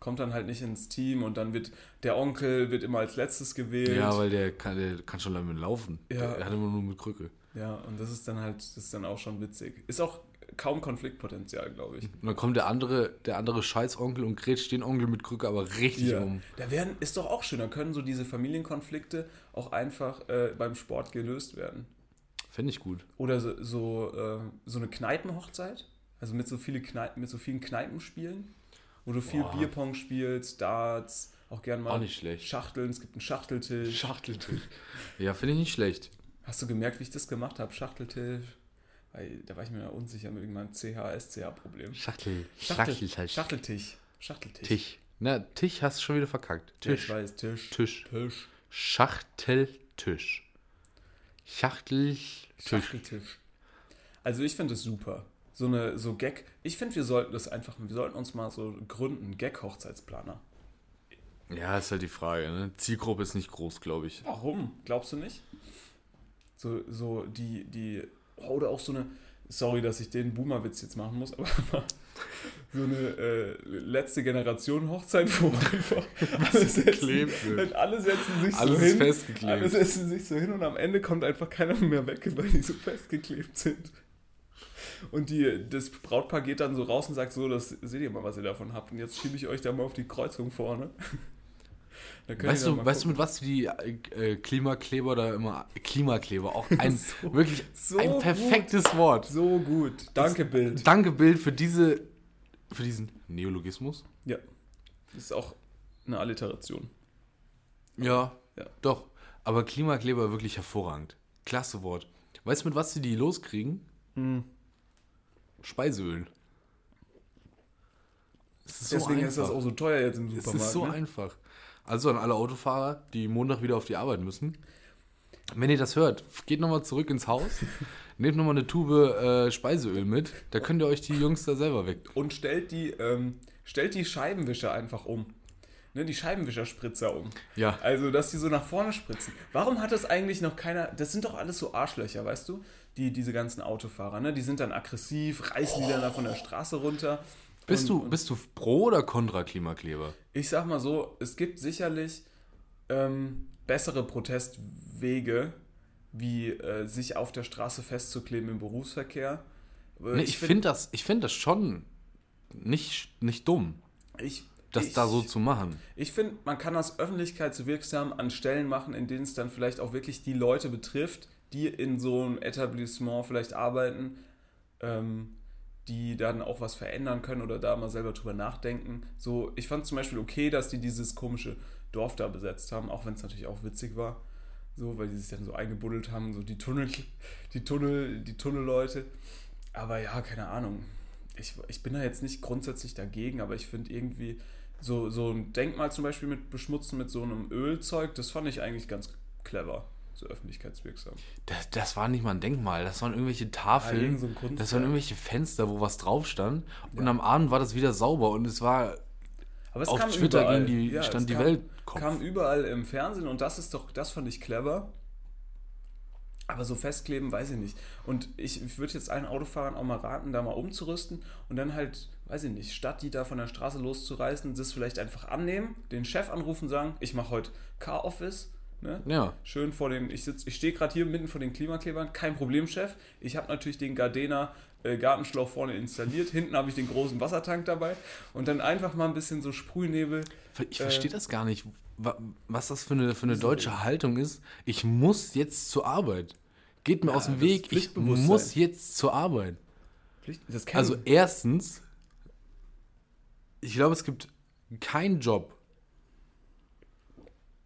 kommt dann halt nicht ins Team und dann wird der Onkel wird immer als letztes gewählt. Ja, weil der kann, der kann schon lange laufen. Ja. Der hat immer nur mit Krücke. Ja, und das ist dann halt, das ist dann auch schon witzig. Ist auch kaum Konfliktpotenzial, glaube ich. Und dann kommt der andere, der andere Scheißonkel und grätscht den Onkel mit Krücke aber richtig um. Da werden, ist doch auch schön, da können so diese Familienkonflikte auch einfach äh, beim Sport gelöst werden. Fände ich gut. Oder so, so, äh, so eine Kneipenhochzeit, also mit so, viele Kneipen, mit so vielen Kneipenspielen, wo du viel Boah. Bierpong spielst, Darts, auch gern mal Auch nicht schlecht. Schachteln, es gibt einen Schachteltisch. Schachteltisch. Ja, finde ich nicht schlecht. Hast du gemerkt, wie ich das gemacht habe? Schachteltisch. Weil, da war ich mir unsicher mit meinem CH-SCH-Problem. Schachtel. Schachtel, Schachteltisch. Schachteltisch. Schachteltisch. Tisch. Na, Tisch hast du schon wieder verkackt. Ja, ich Tisch. weiß, Tisch. Tisch. Tisch. Schachteltisch. Schachteltisch. Schachteltisch. Also ich finde es super. So eine so Gag. Ich finde, wir sollten das einfach, wir sollten uns mal so gründen, Gag-Hochzeitsplaner. Ja, ist halt die Frage. Ne? Zielgruppe ist nicht groß, glaube ich. Warum? Glaubst du nicht? So, so die, die, oh, oder auch so eine, sorry, dass ich den Boomer-Witz jetzt machen muss, [laughs] aber so eine äh, letzte Generation Hochzeit, [laughs] wo einfach alle setzen, halt alle setzen sich Alles so ist hin. festgeklebt. Alle setzen sich so hin und am Ende kommt einfach keiner mehr weg, weil die so festgeklebt sind. Und die, das Brautpaar geht dann so raus und sagt so, das seht ihr mal, was ihr davon habt. Und jetzt schiebe ich euch da mal auf die Kreuzung vorne. [laughs] Weißt du, weißt du, mit was die äh, Klimakleber da immer. Klimakleber, auch [laughs] ein So- wirklich so ein perfektes Wort. So gut. Danke, Bild. Danke, Bild, für diese für diesen Neologismus. Ja. Das ist auch eine Alliteration. Ja, Ja. doch. Aber Klimakleber wirklich hervorragend. Klasse Wort. Weißt du, mit was sie die loskriegen? Speiseöl. Es ist Deswegen so ist das einfach. auch so teuer jetzt im Es Supermarkt. ist so ne? einfach. Also an alle Autofahrer, die Montag wieder auf die Arbeit müssen. Wenn ihr das hört, geht nochmal zurück ins Haus, [laughs] nehmt nochmal eine Tube äh, Speiseöl mit, da könnt ihr euch die Jungs da selber weg. Und stellt die, ähm, stellt die Scheibenwischer einfach um. Ne, die Scheibenwischerspritzer um. Ja. Also, dass die so nach vorne spritzen. Warum hat das eigentlich noch keiner? Das sind doch alles so Arschlöcher, weißt du? Die, diese ganzen Autofahrer, ne? Die sind dann aggressiv, reißen die dann da von der Straße runter. Bist Und- du, bist du pro oder kontra Klimakleber? Ich sag mal so, es gibt sicherlich ähm, bessere Protestwege, wie äh, sich auf der Straße festzukleben im Berufsverkehr. Äh, Nee, ich finde das, ich find das schon nicht, nicht dumm, ich, das ich, da so zu machen. Ich finde, man kann das öffentlichkeitswirksam an Stellen machen, in denen es dann vielleicht auch wirklich die Leute betrifft, die in so einem Etablissement vielleicht arbeiten, ähm, die dann auch was verändern können oder da mal selber drüber nachdenken. So, ich fand zum Beispiel okay, dass die dieses komische Dorf da besetzt haben, auch wenn es natürlich auch witzig war. So, weil die sich dann so eingebuddelt haben, so die Tunnel, [laughs] die Tunnel, die Tunnelleute. Aber ja, keine Ahnung. Ich, ich bin da jetzt nicht grundsätzlich dagegen, aber ich finde irgendwie so, so ein Denkmal zum Beispiel mit beschmutzen mit so einem Ölzeug, das fand ich eigentlich ganz clever, so öffentlichkeitswirksam. Das, das war nicht mal ein Denkmal, das waren irgendwelche Ja, Tafeln, irgend so das waren irgendwelche Fenster, wo was drauf stand. Und Ja. am Abend war das wieder sauber und es war Aber es Auf kam Twitter überall. ging die- Ja, stand es die kam, Welt Kopf. Kam überall im Fernsehen und das ist doch, das fand ich clever. Aber so festkleben, weiß ich nicht. Und ich, ich würde jetzt allen Autofahrern auch mal raten, da mal umzurüsten und dann halt, weiß ich nicht, statt die da von der Straße loszureißen, das vielleicht einfach annehmen, den Chef anrufen, sagen, ich mache heute Car-Office. Ne? Ja. Schön vor den, ich sitz, ich stehe gerade hier mitten vor den Klimaklebern, kein Problem, Chef. Ich habe natürlich den Gardena äh, Gartenschlauch vorne installiert, hinten habe ich den großen Wassertank dabei und dann einfach mal ein bisschen so Sprühnebel. Ich Äh, verstehe das gar nicht, wa- was das für eine, für eine deutsche Haltung ist. Ich muss jetzt zur Arbeit. Geht mir aus dem Weg, ich muss jetzt zur Arbeit. Pflicht- Das Also erstens, ich glaube, es gibt keinen Job,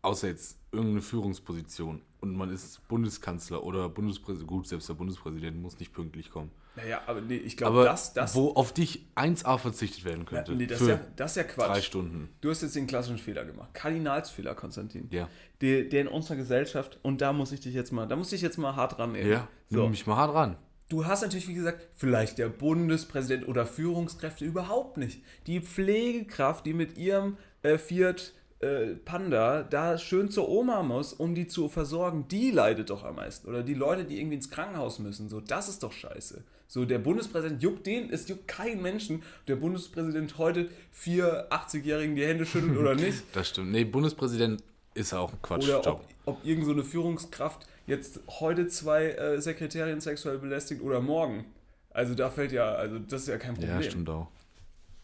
außer jetzt irgendeine Führungsposition und man ist Bundeskanzler oder Bundespräsident, gut, selbst der Bundespräsident muss nicht pünktlich kommen. Naja, aber nee, ich glaube, das, das, wo auf dich 1A verzichtet werden könnte nee, das, ist ja, das ist ja Quatsch. drei Stunden. Du hast jetzt den klassischen Fehler gemacht. Kardinalsfehler, Konstantin. Ja. Der, der in unserer Gesellschaft, und da muss ich dich jetzt mal, da muss ich jetzt mal hart rannehmen. Ja, So. nimm mich mal hart ran. Du hast natürlich, wie gesagt, vielleicht der Bundespräsident oder Führungskräfte überhaupt nicht. Die Pflegekraft, die mit ihrem äh, Fiat äh, Panda da schön zur Oma muss, um die zu versorgen, die leidet doch am meisten. Oder die Leute, die irgendwie ins Krankenhaus müssen. So, das ist doch scheiße. So, der Bundespräsident juckt den, es juckt keinen Menschen, ob der Bundespräsident heute vier 80-Jährigen die Hände schüttelt oder [laughs] nicht. Das stimmt. Nee, Bundespräsident ist ja auch ein Oder Quatschjob. ob, ob irgend so eine Führungskraft jetzt heute zwei äh, Sekretärinnen sexuell belästigt oder morgen. Also da fällt ja, also das ist ja kein Problem. Ja, stimmt auch.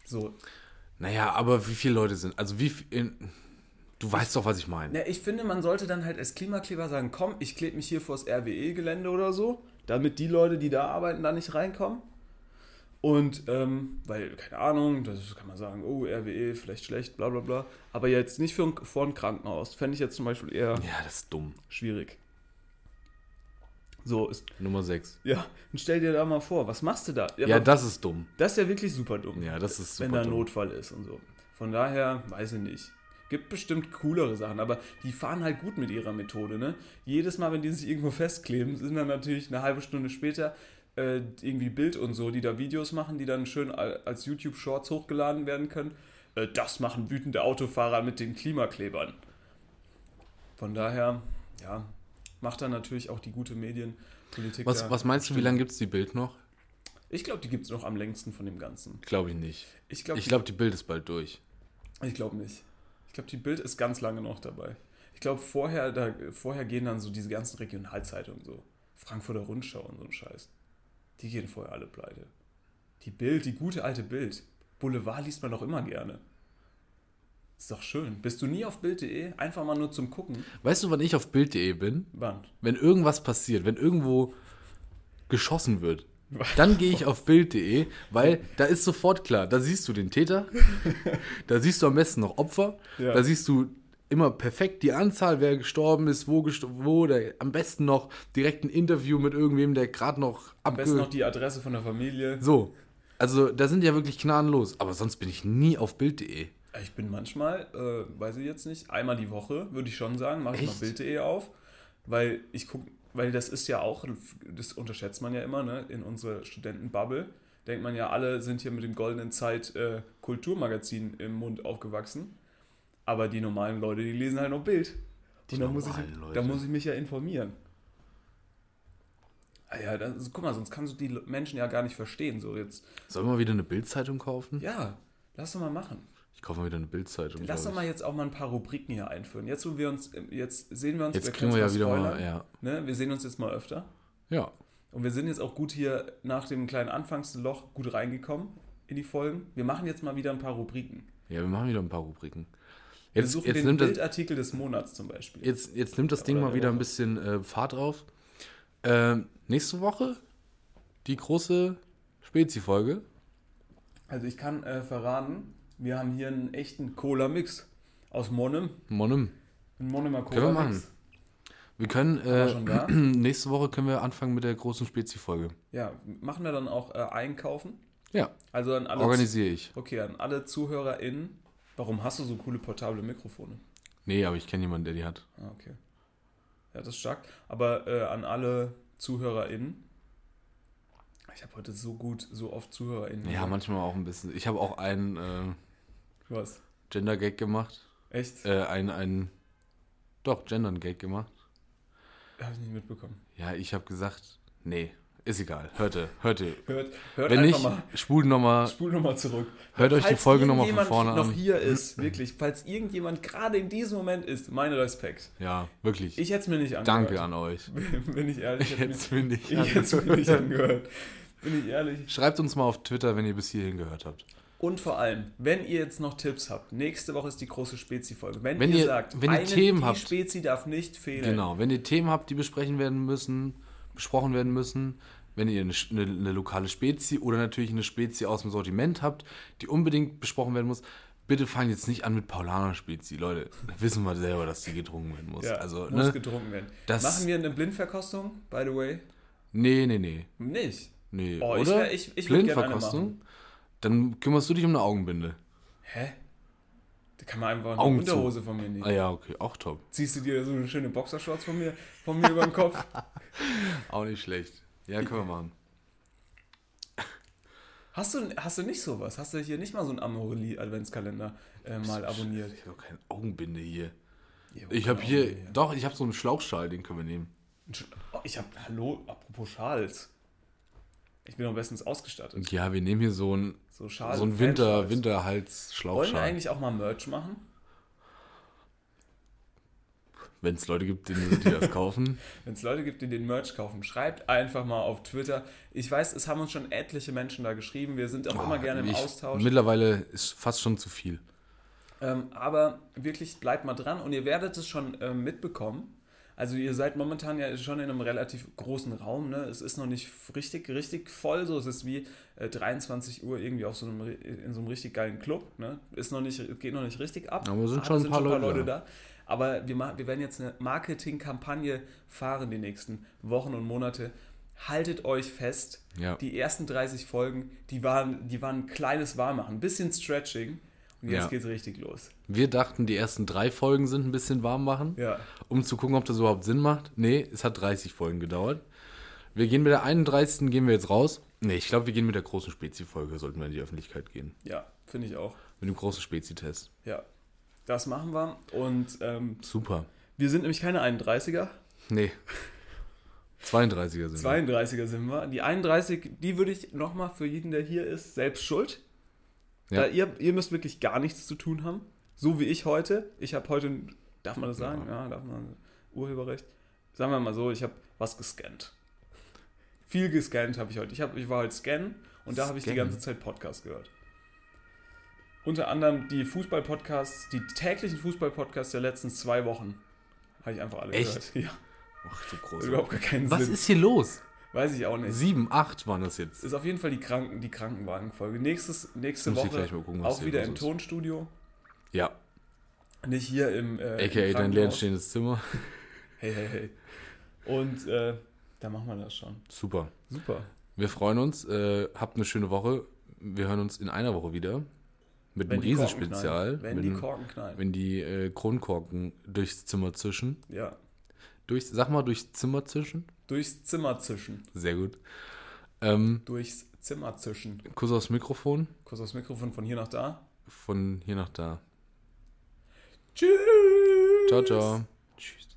So. Naja, aber wie viele Leute sind? Also wie viel. Du weißt doch, was ich meine. Na, ich finde, man sollte dann halt als Klimakleber sagen, komm, ich klebe mich hier vors RWE-Gelände oder so, damit die Leute, die da arbeiten, da nicht reinkommen. Und, ähm, weil, keine Ahnung, das kann man sagen, oh, RWE, vielleicht schlecht, bla bla bla. Aber jetzt nicht für ein, vor ein Krankenhaus. Fände ich jetzt zum Beispiel eher Ja, das ist dumm. schwierig. So, ist, Nummer 6. ja, und stell dir da mal vor, was machst du da? Ja, aber das ist dumm. das ist ja wirklich super dumm. Ja, das ist wenn super da dumm. Notfall ist und so. Von daher, weiß ich nicht. Gibt bestimmt coolere Sachen, aber die fahren halt gut mit ihrer Methode, ne? Jedes Mal, wenn die sich irgendwo [laughs] festkleben, sind dann natürlich eine halbe Stunde später äh, irgendwie Bild und so, die da Videos machen, die dann schön al- als YouTube-Shorts hochgeladen werden können. Äh, das machen wütende Autofahrer mit den Klimaklebern. Von daher, ja, macht dann natürlich auch die gute Medienpolitik. Was, was meinst du, wie lange gibt es die Bild noch? Ich glaube, die gibt es noch am längsten von dem Ganzen. Glaube ich nicht. Ich glaube, Ich glaube, die Bild ist bald durch. Ich glaube nicht. Ich glaube, die Bild ist ganz lange noch dabei. Ich glaube, vorher, da, vorher gehen dann so diese ganzen Regionalzeitungen, so Frankfurter Rundschau und so ein Scheiß. Die gehen vorher alle pleite. Die Bild, die gute alte Bild. Boulevard liest man doch immer gerne. Ist doch schön. Bist du nie auf Bild.de? Einfach mal nur zum Gucken. Weißt du, wann ich auf Bild.de bin? Wann? Wenn irgendwas passiert, wenn irgendwo geschossen wird, Dann gehe ich auf Bild.de, weil da ist sofort klar, da siehst du den Täter, [laughs] da siehst du am besten noch Opfer, Ja. da siehst du immer perfekt die Anzahl, wer gestorben ist, wo, gest wo da, am besten noch direkt ein Interview mit irgendwem, der gerade noch Am besten noch die Adresse von der Familie. So, also da sind ja wirklich gnadenlos, aber sonst bin ich nie auf Bild.de. Ich bin manchmal, äh, weiß ich jetzt nicht, einmal die Woche, würde ich schon sagen, mache ich mal? Bild.de auf, weil ich gucke, weil das ist ja auch, das unterschätzt man ja immer, ne, in unserer Studentenbubble, denkt man ja, alle sind hier mit dem goldenen Zeit äh, Kulturmagazin im Mund aufgewachsen, aber die normalen Leute, die lesen halt noch Bild. Die Und da muss, ich, Leute. da muss ich mich ja informieren. Ah ja, das, guck mal, sonst kannst du die Menschen ja gar nicht verstehen. So jetzt, Sollen wir mal wieder eine Bildzeitung kaufen? ja, lass doch mal machen. Ich kaufe mal wieder eine Bildzeitung. Lass doch mal jetzt auch mal ein paar Rubriken hier einführen. Jetzt, wo wir uns, jetzt sehen wir uns, Jetzt wir kriegen wir ja wieder spoilern, mal, ja. Ne? Wir sehen uns jetzt mal öfter. Ja, Und wir sind jetzt auch gut hier nach dem kleinen Anfangsloch gut reingekommen in die Folgen. Wir machen jetzt mal wieder ein paar Rubriken. ja, wir machen wieder ein paar Rubriken. Wir Jetzt, suchen jetzt, den nimmt das, Bildartikel des Monats zum Beispiel. jetzt, jetzt nimmt das Ding mal der wieder ein bisschen äh, Fahrt auf. Ähm, nächste Woche die große Spezi-Folge. Also ich kann äh, verraten, wir haben hier einen echten Cola-Mix aus Monem. Monem. Ein Monemer Können wir Cola-Mix. machen. Wir können, äh, [clears throat] nächste Woche können wir anfangen mit der großen Spezi-Folge. Ja, machen wir dann auch äh, einkaufen. Ja, Also an alle, organisiere ich. okay, an alle ZuhörerInnen. Warum hast du so coole portable Mikrofone? Nee, aber ich kenne jemanden, der die hat. Ah, okay. Ja, das ist stark. Aber äh, an alle ZuhörerInnen. Ich habe heute so gut, so oft ZuhörerInnen. Ja, gesagt. manchmal auch ein bisschen. Ich habe auch einen äh, Was? Gender-Gag gemacht. Echt? Äh, ein, ein, doch, Gender-Gag gemacht. Habe ich nicht mitbekommen. Ja, ich habe gesagt, nee, ist egal. Hörte, hörte. Hört, hört Wenn einfach nicht, mal. spult nochmal, Spul nochmal zurück. hört euch die Falls Folge nochmal von vorne noch an. hier ist, wirklich, falls irgendjemand gerade in diesem Moment ist, mein Respekt. Ja, wirklich. Ich hätte es mir nicht angehört. Danke an euch. [laughs] Bin ich ehrlich. Ich hätte es mir nicht Ich hätte es mir nicht angehört. Bin ich ehrlich. Schreibt uns mal auf Twitter, wenn ihr bis hierhin gehört habt. Und vor allem, wenn ihr jetzt noch Tipps habt, nächste Woche ist die große Spezi-Folge. Wenn, Wenn ihr, ihr- sagt, wenn ihr Themen die habt- Spezi darf nicht fehlen. Genau, wenn ihr Themen habt, die besprechen werden müssen, besprochen werden müssen, wenn ihr eine, eine, eine lokale Spezi oder natürlich eine Spezi aus dem Sortiment habt, die unbedingt besprochen werden muss, bitte fangt jetzt nicht an mit Paulaner Spezi. Leute, wissen wir selber, dass die getrunken werden muss. Ja, also, muss ne? getrunken werden. Das- Machen wir eine Blindverkostung, by the way? Nee, nee, nee. Nicht. nee. Oh, ich oder? ich- ich eine Blindverkostung? Dann kümmerst du dich um eine Augenbinde. Hä? Da kann man einfach eine Augen zu. Unterhose von mir nehmen. Ah ja, okay, auch top. Ziehst du dir so eine schöne Boxershorts von mir, von mir über den Kopf? [laughs] Auch nicht schlecht. Ja, können wir machen. Hast du, hast du nicht sowas? Hast du hier nicht mal so einen Amorelie-Adventskalender äh, mal abonniert? Ich habe keine Augenbinde hier. Ja, Ich habe hier, ja. doch, ich habe so einen Schlauchschal, den können wir nehmen. Oh, ich habe, hallo, apropos Schals. Ich bin am bestens ausgestattet. Ja, wir nehmen hier so einen, So Schal. so einen Winter, Fanschals. Wollen wir Winterhals-Schlauchschal. eigentlich auch mal Merch machen? Wenn es Leute gibt, die, die das kaufen. [laughs] Wenn es Leute gibt, die den Merch kaufen, schreibt einfach mal auf Twitter. Ich weiß, es haben uns schon etliche Menschen da geschrieben. Wir sind auch immer gerne im Ich- Austausch. Mittlerweile ist fast schon zu viel. Ähm, aber wirklich bleibt mal dran und ihr werdet es schon ähm, mitbekommen. Also ihr seid momentan ja schon in einem relativ großen Raum. Ne? Es ist noch nicht richtig, richtig voll. So es ist wie äh, 23 Uhr irgendwie auf so einem, in so einem richtig geilen Club. Ne? Ist noch nicht, geht noch nicht richtig ab. Aber sind Ah, schon ein paar Leute da. Aber wir, wir werden jetzt eine Marketingkampagne fahren die nächsten Wochen und Monate. Haltet euch fest. Ja. Die ersten 30 Folgen, die waren, die waren ein kleines Warmmachen, ein bisschen Stretching. Und jetzt Ja. geht's richtig los. Wir dachten, die ersten drei Folgen sind ein bisschen warm machen, Ja. um zu gucken, ob das überhaupt Sinn macht. Nee, es hat 30 Folgen gedauert. Wir gehen mit der 31. gehen wir jetzt raus. Nee, ich glaube, wir gehen mit der großen Spezi-Folge, sollten wir in die Öffentlichkeit gehen. Ja, finde ich auch. Mit dem großen Spezi-Test. Ja, das machen wir. Und ähm, Super. wir sind nämlich keine 31er. Nee. 32er sind wir. 32er sind wir. Die 31, die würde ich nochmal für jeden, der hier ist, selbst schuld. Ja. Da ihr, ihr müsst wirklich gar nichts zu tun haben. So wie ich heute. Ich habe heute, darf man das sagen? Ja, darf man. Urheberrecht. Sagen wir mal so, ich habe was gescannt. Viel gescannt habe ich heute. Ich, hab, ich war heute scannen und da habe ich die ganze Zeit Podcast gehört. Unter anderem die Fußball-Podcasts, die täglichen Fußball-Podcasts der letzten zwei Wochen. Habe ich einfach alle Echt? gehört. Ja, Ach, du große. überhaupt gar keinen Was Sinn. ist hier los? Weiß ich auch nicht. Sieben, acht waren das jetzt. Ist auf jeden Fall die, Kranken, die Krankenwagenfolge. Nächstes, nächste Woche gucken, was auch wieder im ist. Tonstudio. Ja. Nicht hier im. Äh, im AKA dein Krankenhaus. leerstehendes Zimmer. Hey, hey, hey. Und äh, da machen wir das schon. Super. Super. Wir freuen uns. Äh, habt eine schöne Woche. Wir hören uns in einer Woche wieder. Mit einem die Korken Riesenspezial. Wenn Wenn, die Korken knallen. wenn die äh, Kronkorken durchs Zimmer zischen. Ja. Durch, sag mal, durchs Zimmer zischen. Durchs Zimmer zischen. Sehr gut. Ähm, Durchs Zimmer zischen. Kuss aufs Mikrofon. Kurz aufs Mikrofon von hier nach da. Von hier nach da. Tschüss. Ciao, ciao. Tschüss.